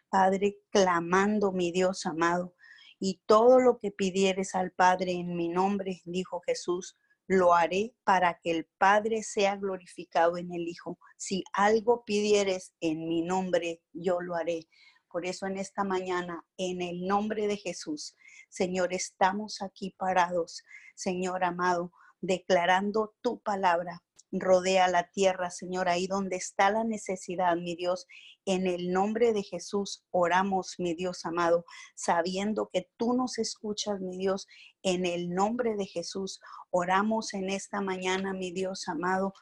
Padre, clamando, mi Dios amado, y todo lo que pidieres al Padre en mi nombre, dijo Jesús, lo haré para que el Padre sea glorificado en el Hijo. Si algo pidieres en mi nombre, yo lo haré. Por eso en esta mañana, en el nombre de Jesús, Señor, estamos aquí parados, Señor amado, declarando tu palabra. Rodea la tierra, Señor, ahí donde está la necesidad, mi Dios, en el nombre de Jesús oramos, mi Dios amado, sabiendo que tú nos escuchas, mi Dios. En el nombre de Jesús oramos en esta mañana, mi Dios amado.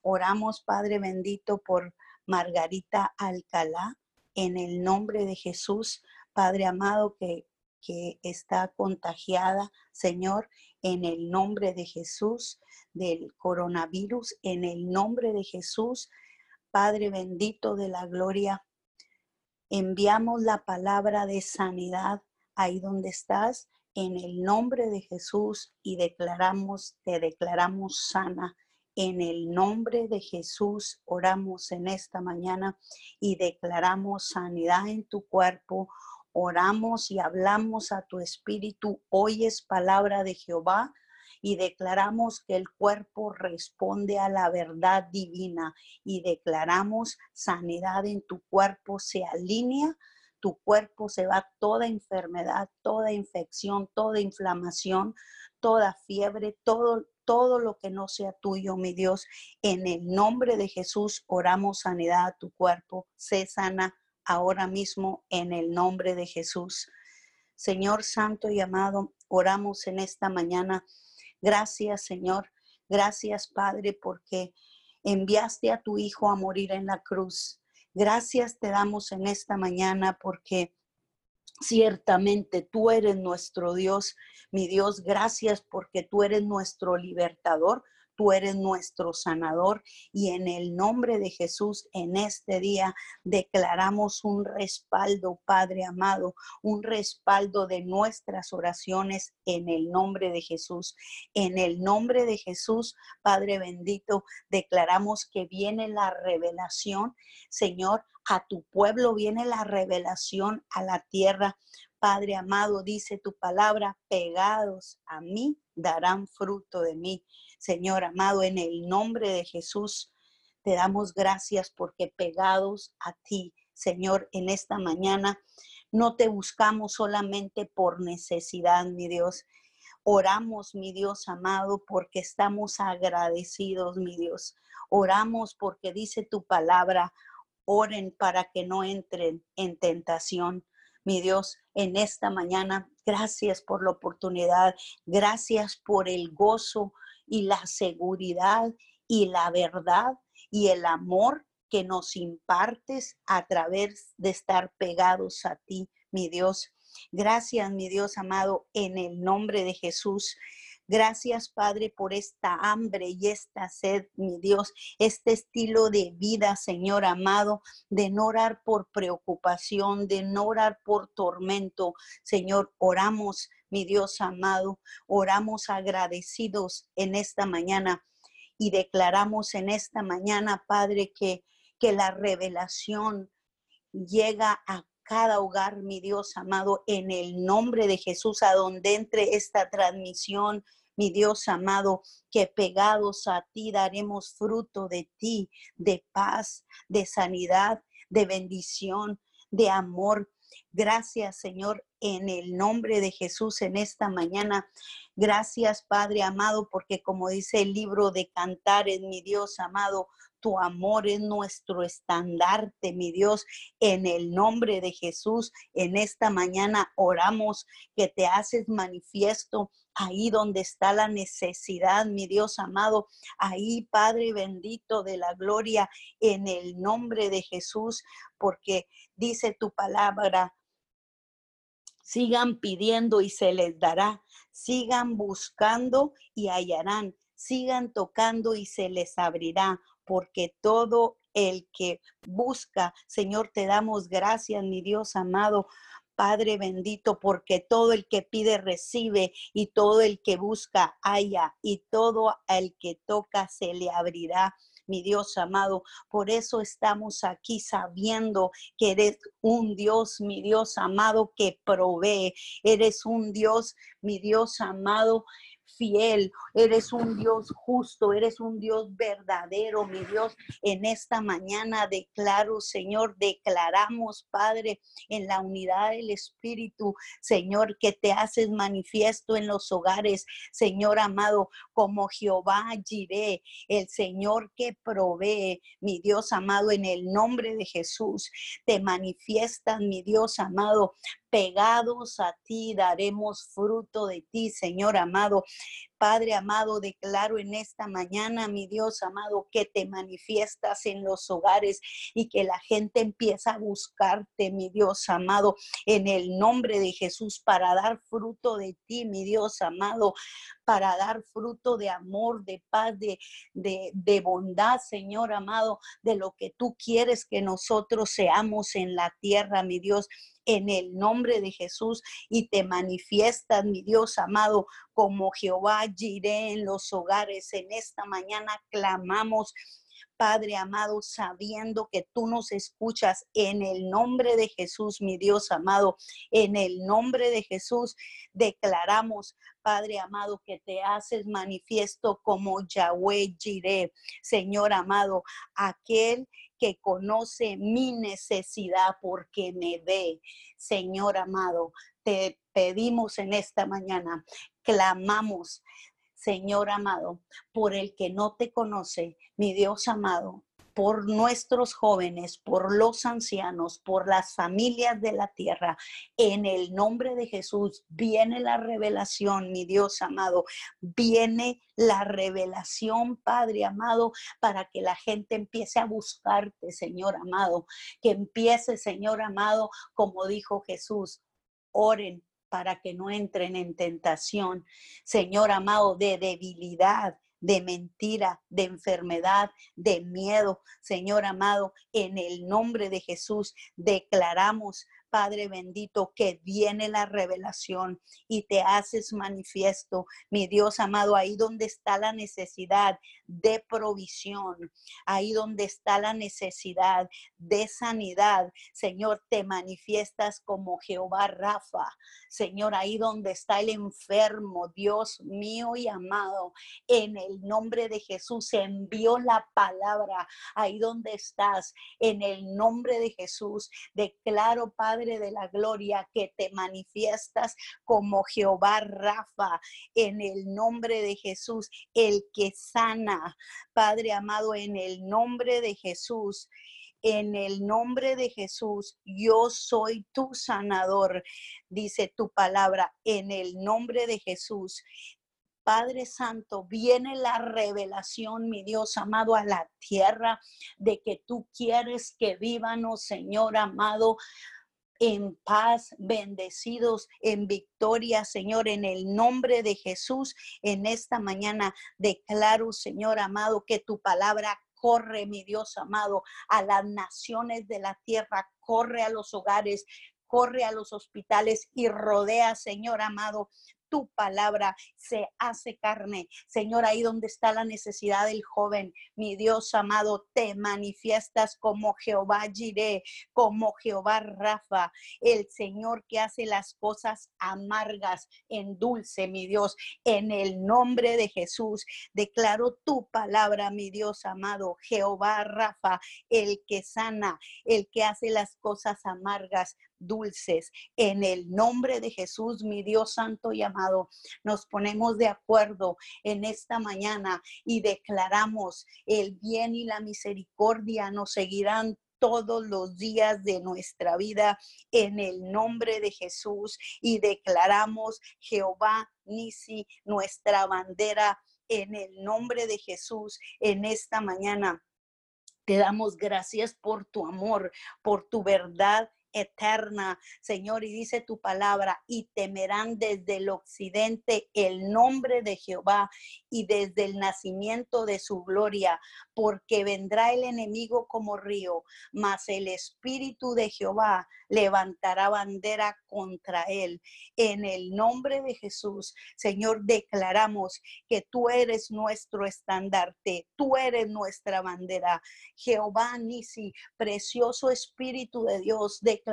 Oramos, Padre bendito, por Margarita Alcalá. En el nombre de Jesús, Padre amado, que, que está contagiada, Señor, en el nombre de Jesús, del coronavirus, en el nombre de Jesús Padre bendito de la gloria, enviamos la palabra de sanidad ahí donde estás, en el nombre de Jesús y declaramos, te declaramos sana. En el nombre de Jesús oramos en esta mañana y declaramos sanidad en tu cuerpo. Oramos y hablamos a tu espíritu. Hoy es palabra de Jehová y declaramos que el cuerpo responde a la verdad divina y declaramos sanidad en tu cuerpo se alinea tu cuerpo se va toda enfermedad, toda infección, toda inflamación, toda fiebre, todo, todo lo que no sea tuyo, mi Dios. En el nombre de Jesús oramos sanidad a tu cuerpo. Sé sana ahora mismo en el nombre de Jesús. Señor Santo y amado, oramos en esta mañana. Gracias, Señor. Gracias, Padre, porque enviaste a tu Hijo a morir en la cruz. Gracias te damos en esta mañana porque Ciertamente tú eres nuestro Dios, mi Dios, gracias porque tú eres nuestro libertador, tú eres nuestro sanador y en el nombre de Jesús en este día declaramos un respaldo, Padre amado, un respaldo de nuestras oraciones en el nombre de Jesús. En el nombre de Jesús, Padre bendito, declaramos que viene la revelación, Señor, a tu pueblo viene la revelación a la tierra. Padre amado, dice tu palabra, pegados a mí darán fruto de mí. Señor amado, en el nombre de Jesús, te damos gracias porque pegados a ti, Señor, en esta mañana, no te buscamos solamente por necesidad, mi Dios. Oramos, mi Dios amado, porque estamos agradecidos, mi Dios. Oramos porque dice tu palabra, oren para que no entren en tentación. Mi Dios, en esta mañana, gracias por la oportunidad, gracias por el gozo y la seguridad y la verdad y el amor que nos impartes a través de estar pegados a ti, mi Dios. Gracias, mi Dios amado, en el nombre de Jesús. Gracias, Padre, por esta hambre y esta sed, mi Dios, este estilo de vida, Señor amado, de no orar por preocupación, de no orar por tormento. Señor, oramos, mi Dios amado, oramos agradecidos en esta mañana y declaramos en esta mañana, Padre, que, que la revelación llega a cada hogar, mi Dios amado, en el nombre de Jesús, a donde entre esta transmisión, mi Dios amado, que pegados a ti daremos fruto de ti, de paz, de sanidad, de bendición, de amor. Gracias, Señor, en el nombre de Jesús en esta mañana. Gracias, Padre amado, porque como dice el libro de Cantares, mi Dios amado, tu amor es nuestro estandarte, mi Dios. En el nombre de Jesús, en esta mañana oramos que te haces manifiesto ahí donde está la necesidad, mi Dios amado. Ahí, Padre bendito de la gloria, en el nombre de Jesús, porque dice tu palabra, sigan pidiendo y se les dará, sigan buscando y hallarán, sigan tocando y se les abrirá porque todo el que busca, Señor, te damos gracias, mi Dios amado. Padre bendito, porque todo el que pide recibe y todo el que busca haya y todo el que toca se le abrirá mi Dios amado. Por eso estamos aquí sabiendo que eres un Dios, mi Dios amado, que provee. Eres un Dios, mi Dios amado, fiel, eres un Dios justo, eres un Dios verdadero, mi Dios. En esta mañana declaro, Señor, declaramos, Padre, en la unidad del Espíritu, Señor, que te haces manifiesto en los hogares, Señor amado, como Jehová Jireh, el Señor que provee, mi Dios amado, en el nombre de Jesús, te manifiestas, mi Dios amado, pegados a ti daremos fruto de ti, Señor amado. Padre amado, declaro en esta mañana, mi Dios amado, que te manifiestas en los hogares y que la gente empieza a buscarte, mi Dios amado, en el nombre de Jesús para dar fruto de ti, mi Dios amado, para dar fruto de amor, de paz, de, de, de bondad, Señor amado, de lo que tú quieres que nosotros seamos en la tierra, mi Dios en el nombre de Jesús y te manifiestas, mi Dios amado, como Jehová Jiré en los hogares. En esta mañana clamamos Padre amado, sabiendo que tú nos escuchas en el nombre de Jesús, mi Dios amado, en el nombre de Jesús, declaramos, Padre amado, que te haces manifiesto como Yahweh Jireh, Señor amado, aquel que conoce mi necesidad porque me ve. Señor amado, te pedimos en esta mañana, clamamos, Señor amado, por el que no te conoce, mi Dios amado, por nuestros jóvenes, por los ancianos, por las familias de la tierra. En el nombre de Jesús viene la revelación, mi Dios amado. Viene la revelación, Padre amado, para que la gente empiece a buscarte, Señor amado. Que empiece, Señor amado, como dijo Jesús, oren para que no entren en tentación, Señor amado, de debilidad, de mentira, de enfermedad, de miedo. Señor amado, en el nombre de Jesús declaramos Padre bendito, que viene la revelación y te haces manifiesto, mi Dios amado, ahí donde está la necesidad de provisión, ahí donde está la necesidad de sanidad, Señor, te manifiestas como Jehová Rafa, Señor, ahí donde está el enfermo, Dios mío y amado, en el nombre de Jesús envió la palabra ahí donde estás, en el nombre de Jesús, declaro, Padre, Padre de la Gloria, que te manifiestas como Jehová Rafa, en el nombre de Jesús, el que sana. Padre amado, en el nombre de Jesús en el nombre de Jesús, yo soy tu sanador, dice tu palabra, en el nombre de Jesús. Padre Santo, viene la revelación, mi Dios amado, a la tierra de que tú quieres que vivanos, Señor amado, en paz, bendecidos en victoria, Señor, en el nombre de Jesús. En esta mañana declaro, Señor amado, que tu palabra corre, mi Dios amado, a las naciones de la tierra, corre a los hogares, corre a los hospitales y rodea, Señor amado, tu palabra se hace carne. Señor, ahí donde está la necesidad del joven, mi Dios amado, te manifiestas como Jehová Jireh, como Jehová Rafa, el Señor que hace las cosas amargas en dulce, mi Dios. En el nombre de Jesús, declaro tu palabra, mi Dios amado, Jehová Rafa, el que sana, el que hace las cosas amargas dulces. En el nombre de Jesús, mi Dios santo y amado, nos ponemos de acuerdo en esta mañana y declaramos el bien y la misericordia nos seguirán todos los días de nuestra vida en el nombre de Jesús y declaramos Jehová Nisi, nuestra bandera en el nombre de Jesús en esta mañana. Te damos gracias por tu amor, por tu verdad eterna, Señor, y dice tu palabra, y temerán desde el occidente el nombre de Jehová y desde el nacimiento de su gloria, porque vendrá el enemigo como río, mas el Espíritu de Jehová levantará bandera contra él. En el nombre de Jesús, Señor, declaramos que tú eres nuestro estandarte, tú eres nuestra bandera. Jehová Nisi, precioso Espíritu de Dios, declaramos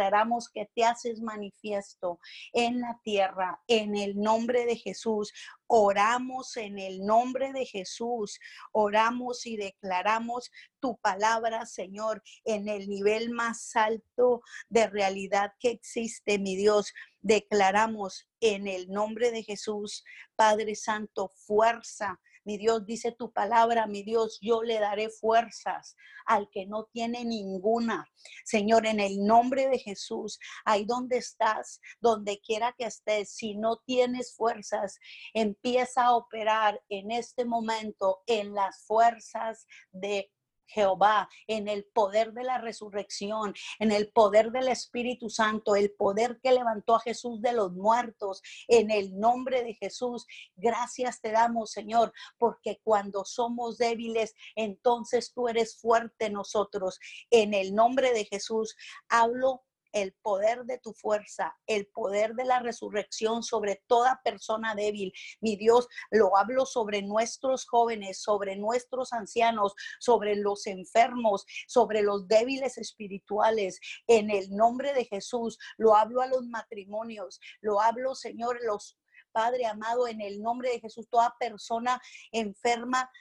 que te haces manifiesto en la tierra, en el nombre de Jesús. Oramos en el nombre de Jesús, oramos y declaramos tu palabra, Señor, en el nivel más alto de realidad que existe, mi Dios. Declaramos en el nombre de Jesús, Padre Santo, fuerza mi Dios dice tu palabra, mi Dios, yo le daré fuerzas al que no tiene ninguna. Señor, en el nombre de Jesús, ahí donde estás, donde quiera que estés, si no tienes fuerzas, empieza a operar en este momento en las fuerzas de Jehová, en el poder de la resurrección, en el poder del Espíritu Santo, el poder que levantó a Jesús de los muertos, en el nombre de Jesús. Gracias te damos, Señor, porque cuando somos débiles, entonces tú eres fuerte nosotros. En el nombre de Jesús, hablo el poder de tu fuerza, el poder de la resurrección sobre toda persona débil. Mi Dios, lo hablo sobre nuestros jóvenes, sobre nuestros ancianos, sobre los enfermos, sobre los débiles espirituales. En el nombre de Jesús, lo hablo a los matrimonios, lo hablo, Señor, los Padre amado, en el nombre de Jesús, toda persona enferma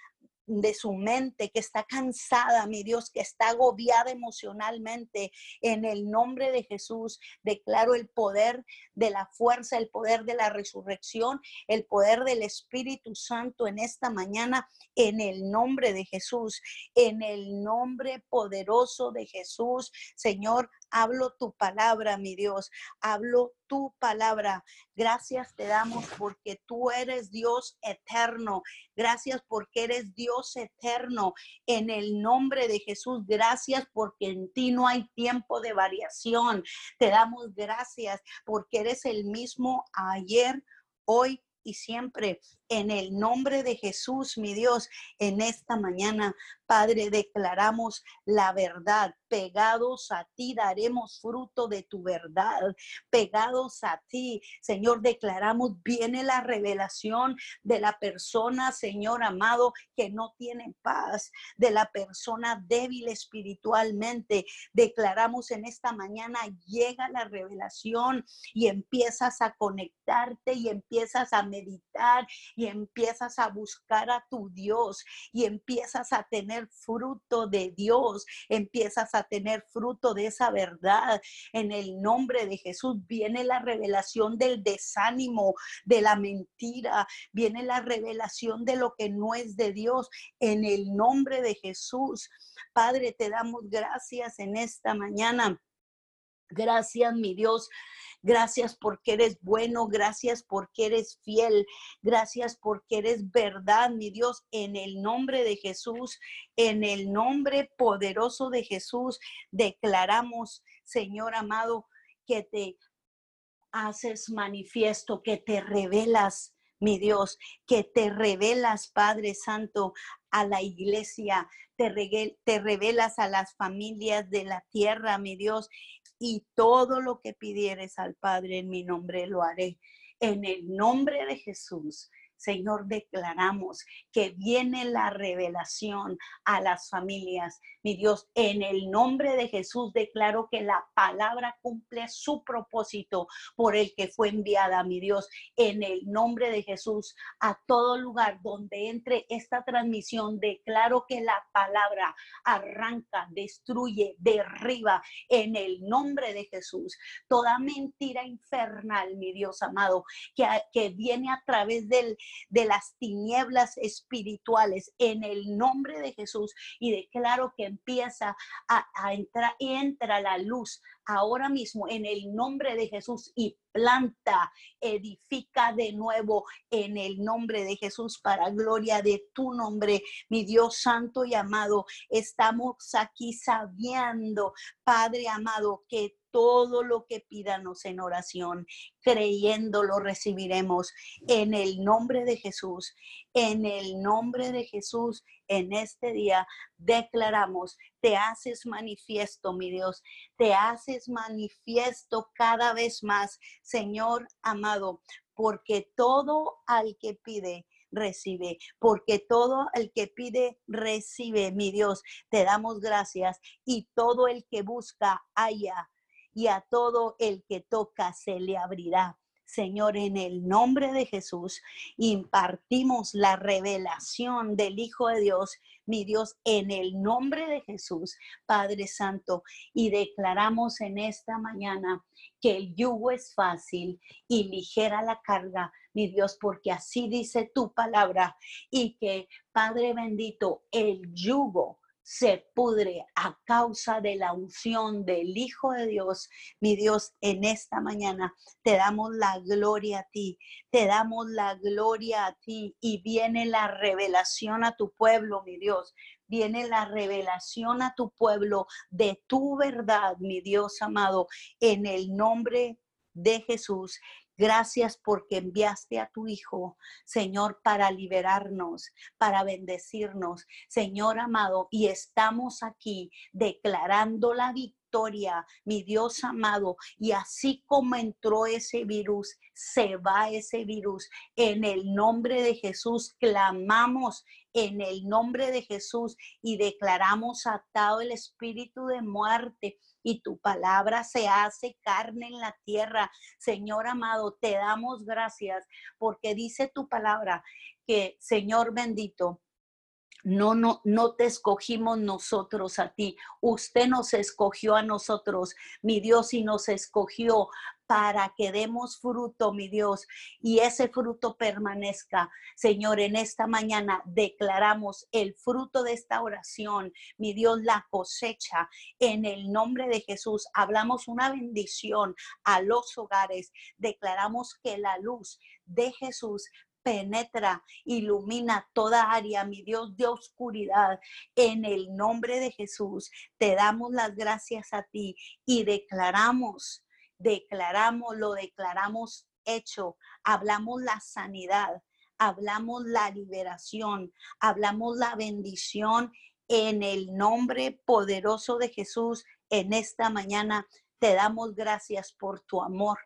de su mente, que está cansada, mi Dios, que está agobiada emocionalmente. En el nombre de Jesús, declaro el poder de la fuerza, el poder de la resurrección, el poder del Espíritu Santo en esta mañana, en el nombre de Jesús, en el nombre poderoso de Jesús. Señor, hablo tu palabra, mi Dios, hablo tu palabra. Gracias te damos porque tú eres Dios eterno. Gracias porque eres Dios eterno. En el nombre de Jesús, gracias porque en ti no hay tiempo de variación. Te damos gracias porque eres el mismo ayer, hoy y siempre. En el nombre de Jesús, mi Dios, en esta mañana, Padre, declaramos la verdad. Pegados a ti daremos fruto de tu verdad. Pegados a ti, Señor, declaramos, viene la revelación de la persona, Señor amado, que no tiene paz, de la persona débil espiritualmente. Declaramos en esta mañana, llega la revelación y empiezas a conectarte y empiezas a meditar y empiezas a buscar a tu Dios y empiezas a tener fruto de Dios, empiezas a tener fruto de esa verdad. En el nombre de Jesús viene la revelación del desánimo, de la mentira, viene la revelación de lo que no es de Dios. En el nombre de Jesús, Padre, te damos gracias en esta mañana. Gracias, mi Dios, Gracias porque eres bueno, gracias porque eres fiel, gracias porque eres verdad, mi Dios, en el nombre de Jesús, en el nombre poderoso de Jesús, declaramos, Señor amado, que te haces manifiesto, que te revelas, mi Dios, que te revelas, Padre Santo, a la iglesia, te, revelas a las familias de la tierra, mi Dios, y todo lo que pidieres al Padre en mi nombre lo haré. En el nombre de Jesús, Señor, declaramos que viene la revelación a las familias. Mi Dios, en el nombre de Jesús declaro que la palabra cumple su propósito por el que fue enviada, mi Dios. En el nombre de Jesús, a todo lugar donde entre esta transmisión, declaro que la palabra arranca, destruye, derriba en el nombre de Jesús. Toda mentira infernal, mi Dios amado, que, que viene a través del, de las tinieblas espirituales en el nombre de Jesús y declaro que empieza a, entrar y entra la luz ahora mismo en el nombre de Jesús y planta, edifica de nuevo en el nombre de Jesús para gloria de tu nombre, mi Dios santo y amado. Estamos aquí sabiendo, Padre amado, que todo lo que pídanos en oración, creyendo lo recibiremos en el nombre de Jesús. En el nombre de Jesús, en este día declaramos, te haces manifiesto, mi Dios, te haces manifiesto cada vez más, Señor amado, porque todo al que pide, recibe, porque todo el que pide, recibe, mi Dios. Te damos gracias y todo el que busca, haya y a todo el que toca se le abrirá. Señor, en el nombre de Jesús, impartimos la revelación del Hijo de Dios, mi Dios, en el nombre de Jesús, Padre Santo, y declaramos en esta mañana que el yugo es fácil y ligera la carga, mi Dios, porque así dice tu palabra, y que, Padre bendito, el yugo se pudre a causa de la unción del Hijo de Dios. Mi Dios, en esta mañana te damos la gloria a ti, te damos la gloria a ti y viene la revelación a tu pueblo, mi Dios. Viene la revelación a tu pueblo de tu verdad, mi Dios amado, en el nombre de Jesús. Gracias porque enviaste a tu Hijo, Señor, para liberarnos, para bendecirnos, Señor amado, y estamos aquí declarando la victoria mi Dios amado. Y así como entró ese virus, se va ese virus. En el nombre de Jesús clamamos en el nombre de Jesús y declaramos atado el espíritu de muerte y tu palabra se hace carne en la tierra. Señor amado, te damos gracias porque dice tu palabra que, Señor bendito, no, no, no te escogimos nosotros a ti. Usted nos escogió a nosotros, mi Dios, y nos escogió para que demos fruto, mi Dios, y ese fruto permanezca. Señor, en esta mañana declaramos el fruto de esta oración, mi Dios, la cosecha. En el nombre de Jesús, hablamos una bendición a los hogares. Declaramos que la luz de Jesús penetra, ilumina toda área, mi Dios de oscuridad. En el nombre de Jesús, te damos las gracias a ti y declaramos, declaramos, lo declaramos hecho, hablamos la sanidad, hablamos la liberación, hablamos la bendición en el nombre poderoso de Jesús en esta mañana. Te damos gracias por tu amor.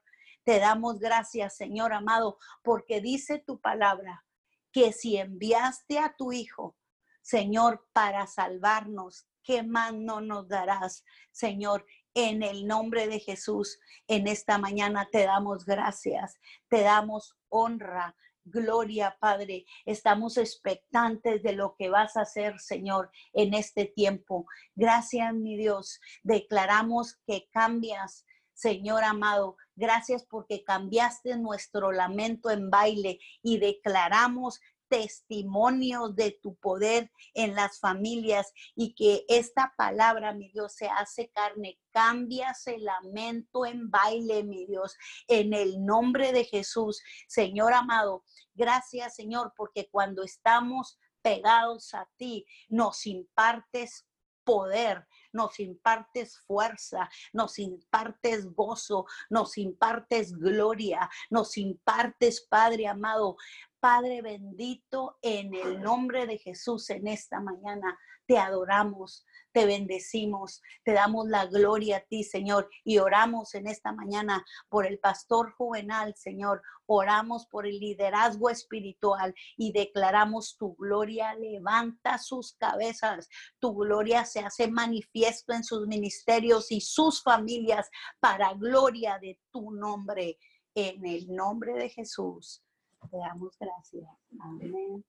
Te damos gracias, Señor amado, porque dice tu palabra que si enviaste a tu Hijo, Señor, para salvarnos, ¿qué más no nos darás, Señor? En el nombre de Jesús, en esta mañana te damos gracias, te damos honra, gloria, Padre. Estamos expectantes de lo que vas a hacer, Señor, en este tiempo. Gracias, mi Dios. Declaramos que cambias, Señor amado, gracias porque cambiaste nuestro lamento en baile y declaramos testimonios de tu poder en las familias y que esta palabra, mi Dios, se hace carne. Cambias el lamento en baile, mi Dios, en el nombre de Jesús. Señor amado, gracias, Señor, porque cuando estamos pegados a ti, nos impartes poder, nos impartes fuerza, nos impartes gozo, nos impartes gloria, nos impartes, Padre amado, Padre bendito, en el nombre de Jesús en esta mañana te adoramos, te bendecimos, te damos la gloria a ti, Señor, y oramos en esta mañana por el pastor juvenal, Señor, oramos por el liderazgo espiritual y declaramos tu gloria, levanta sus cabezas, tu gloria se hace manifiesto en sus ministerios y sus familias para gloria de tu nombre, en el nombre de Jesús. Te damos gracias. Amén.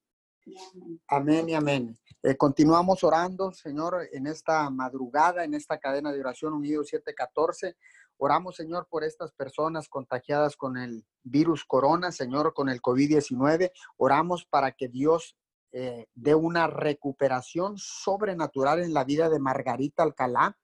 Amén y amén. Eh, continuamos orando, Señor, en esta madrugada, en esta cadena de oración unido 714. Oramos, Señor, por estas personas contagiadas con el virus corona, Señor, con el COVID-19. Oramos para que Dios eh, dé una recuperación sobrenatural en la vida de Margarita Alcalá,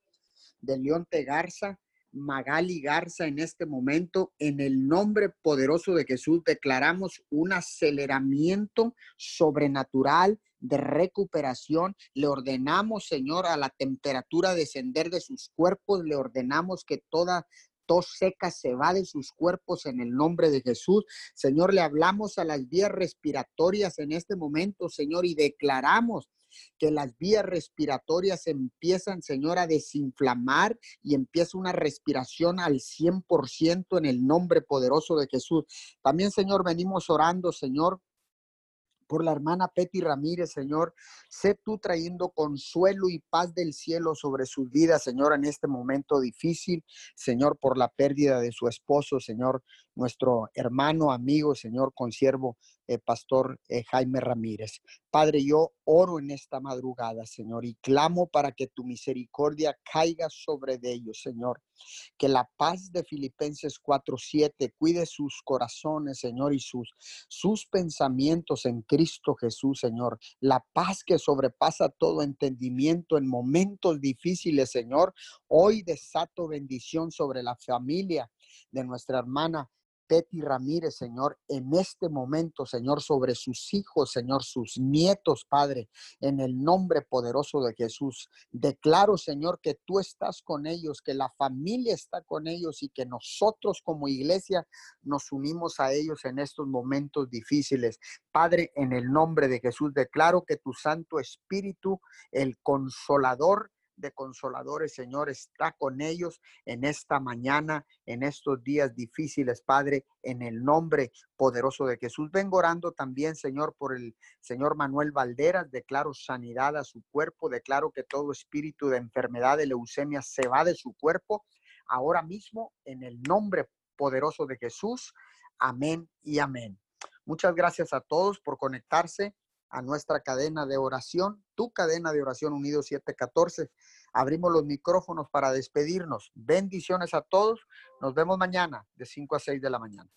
de Leonte Garza, Magali Garza en este momento. En el nombre poderoso de Jesús declaramos un aceleramiento sobrenatural de recuperación. Le ordenamos, Señor, a la temperatura descender de sus cuerpos. Le ordenamos que toda tos seca se va de sus cuerpos en el nombre de Jesús. Señor, le hablamos a las vías respiratorias en este momento, Señor, y declaramos que las vías respiratorias empiezan, Señor, a desinflamar y empieza una respiración al 100% en el nombre poderoso de Jesús. También, Señor, venimos orando, Señor, por la hermana Petty Ramírez, Señor. Sé tú trayendo consuelo y paz del cielo sobre sus vidas, Señor, en este momento difícil, Señor, por la pérdida de su esposo, Señor, nuestro hermano, amigo, Señor, consiervo, eh, Pastor eh, Jaime Ramírez. Padre, yo oro en esta madrugada, Señor, y clamo para que tu misericordia caiga sobre ellos, Señor. Que la paz de Filipenses 4:7 cuide sus corazones, Señor, y sus, sus pensamientos en Cristo Jesús, Señor. La paz que sobrepasa todo entendimiento en momentos difíciles, Señor. Hoy desato bendición sobre la familia de nuestra hermana Betty Ramírez, Señor, en este momento, Señor, sobre sus hijos, Señor, sus nietos, Padre, en el nombre poderoso de Jesús. Declaro, Señor, que tú estás con ellos, que la familia está con ellos y que nosotros como iglesia nos unimos a ellos en estos momentos difíciles. Padre, en el nombre de Jesús, declaro que tu Santo Espíritu, el consolador, de consoladores, Señor, está con ellos en esta mañana, en estos días difíciles, Padre, en el nombre poderoso de Jesús. Vengo orando también, Señor, por el señor Manuel Valderas. Declaro sanidad a su cuerpo, declaro que todo espíritu de enfermedad de leucemia se va de su cuerpo ahora mismo en el nombre poderoso de Jesús. Amén y amén. Muchas gracias a todos por conectarse a nuestra cadena de oración, tu cadena de oración unido 714. Abrimos los micrófonos para despedirnos. Bendiciones a todos. Nos vemos mañana de 5 a 6 de la mañana.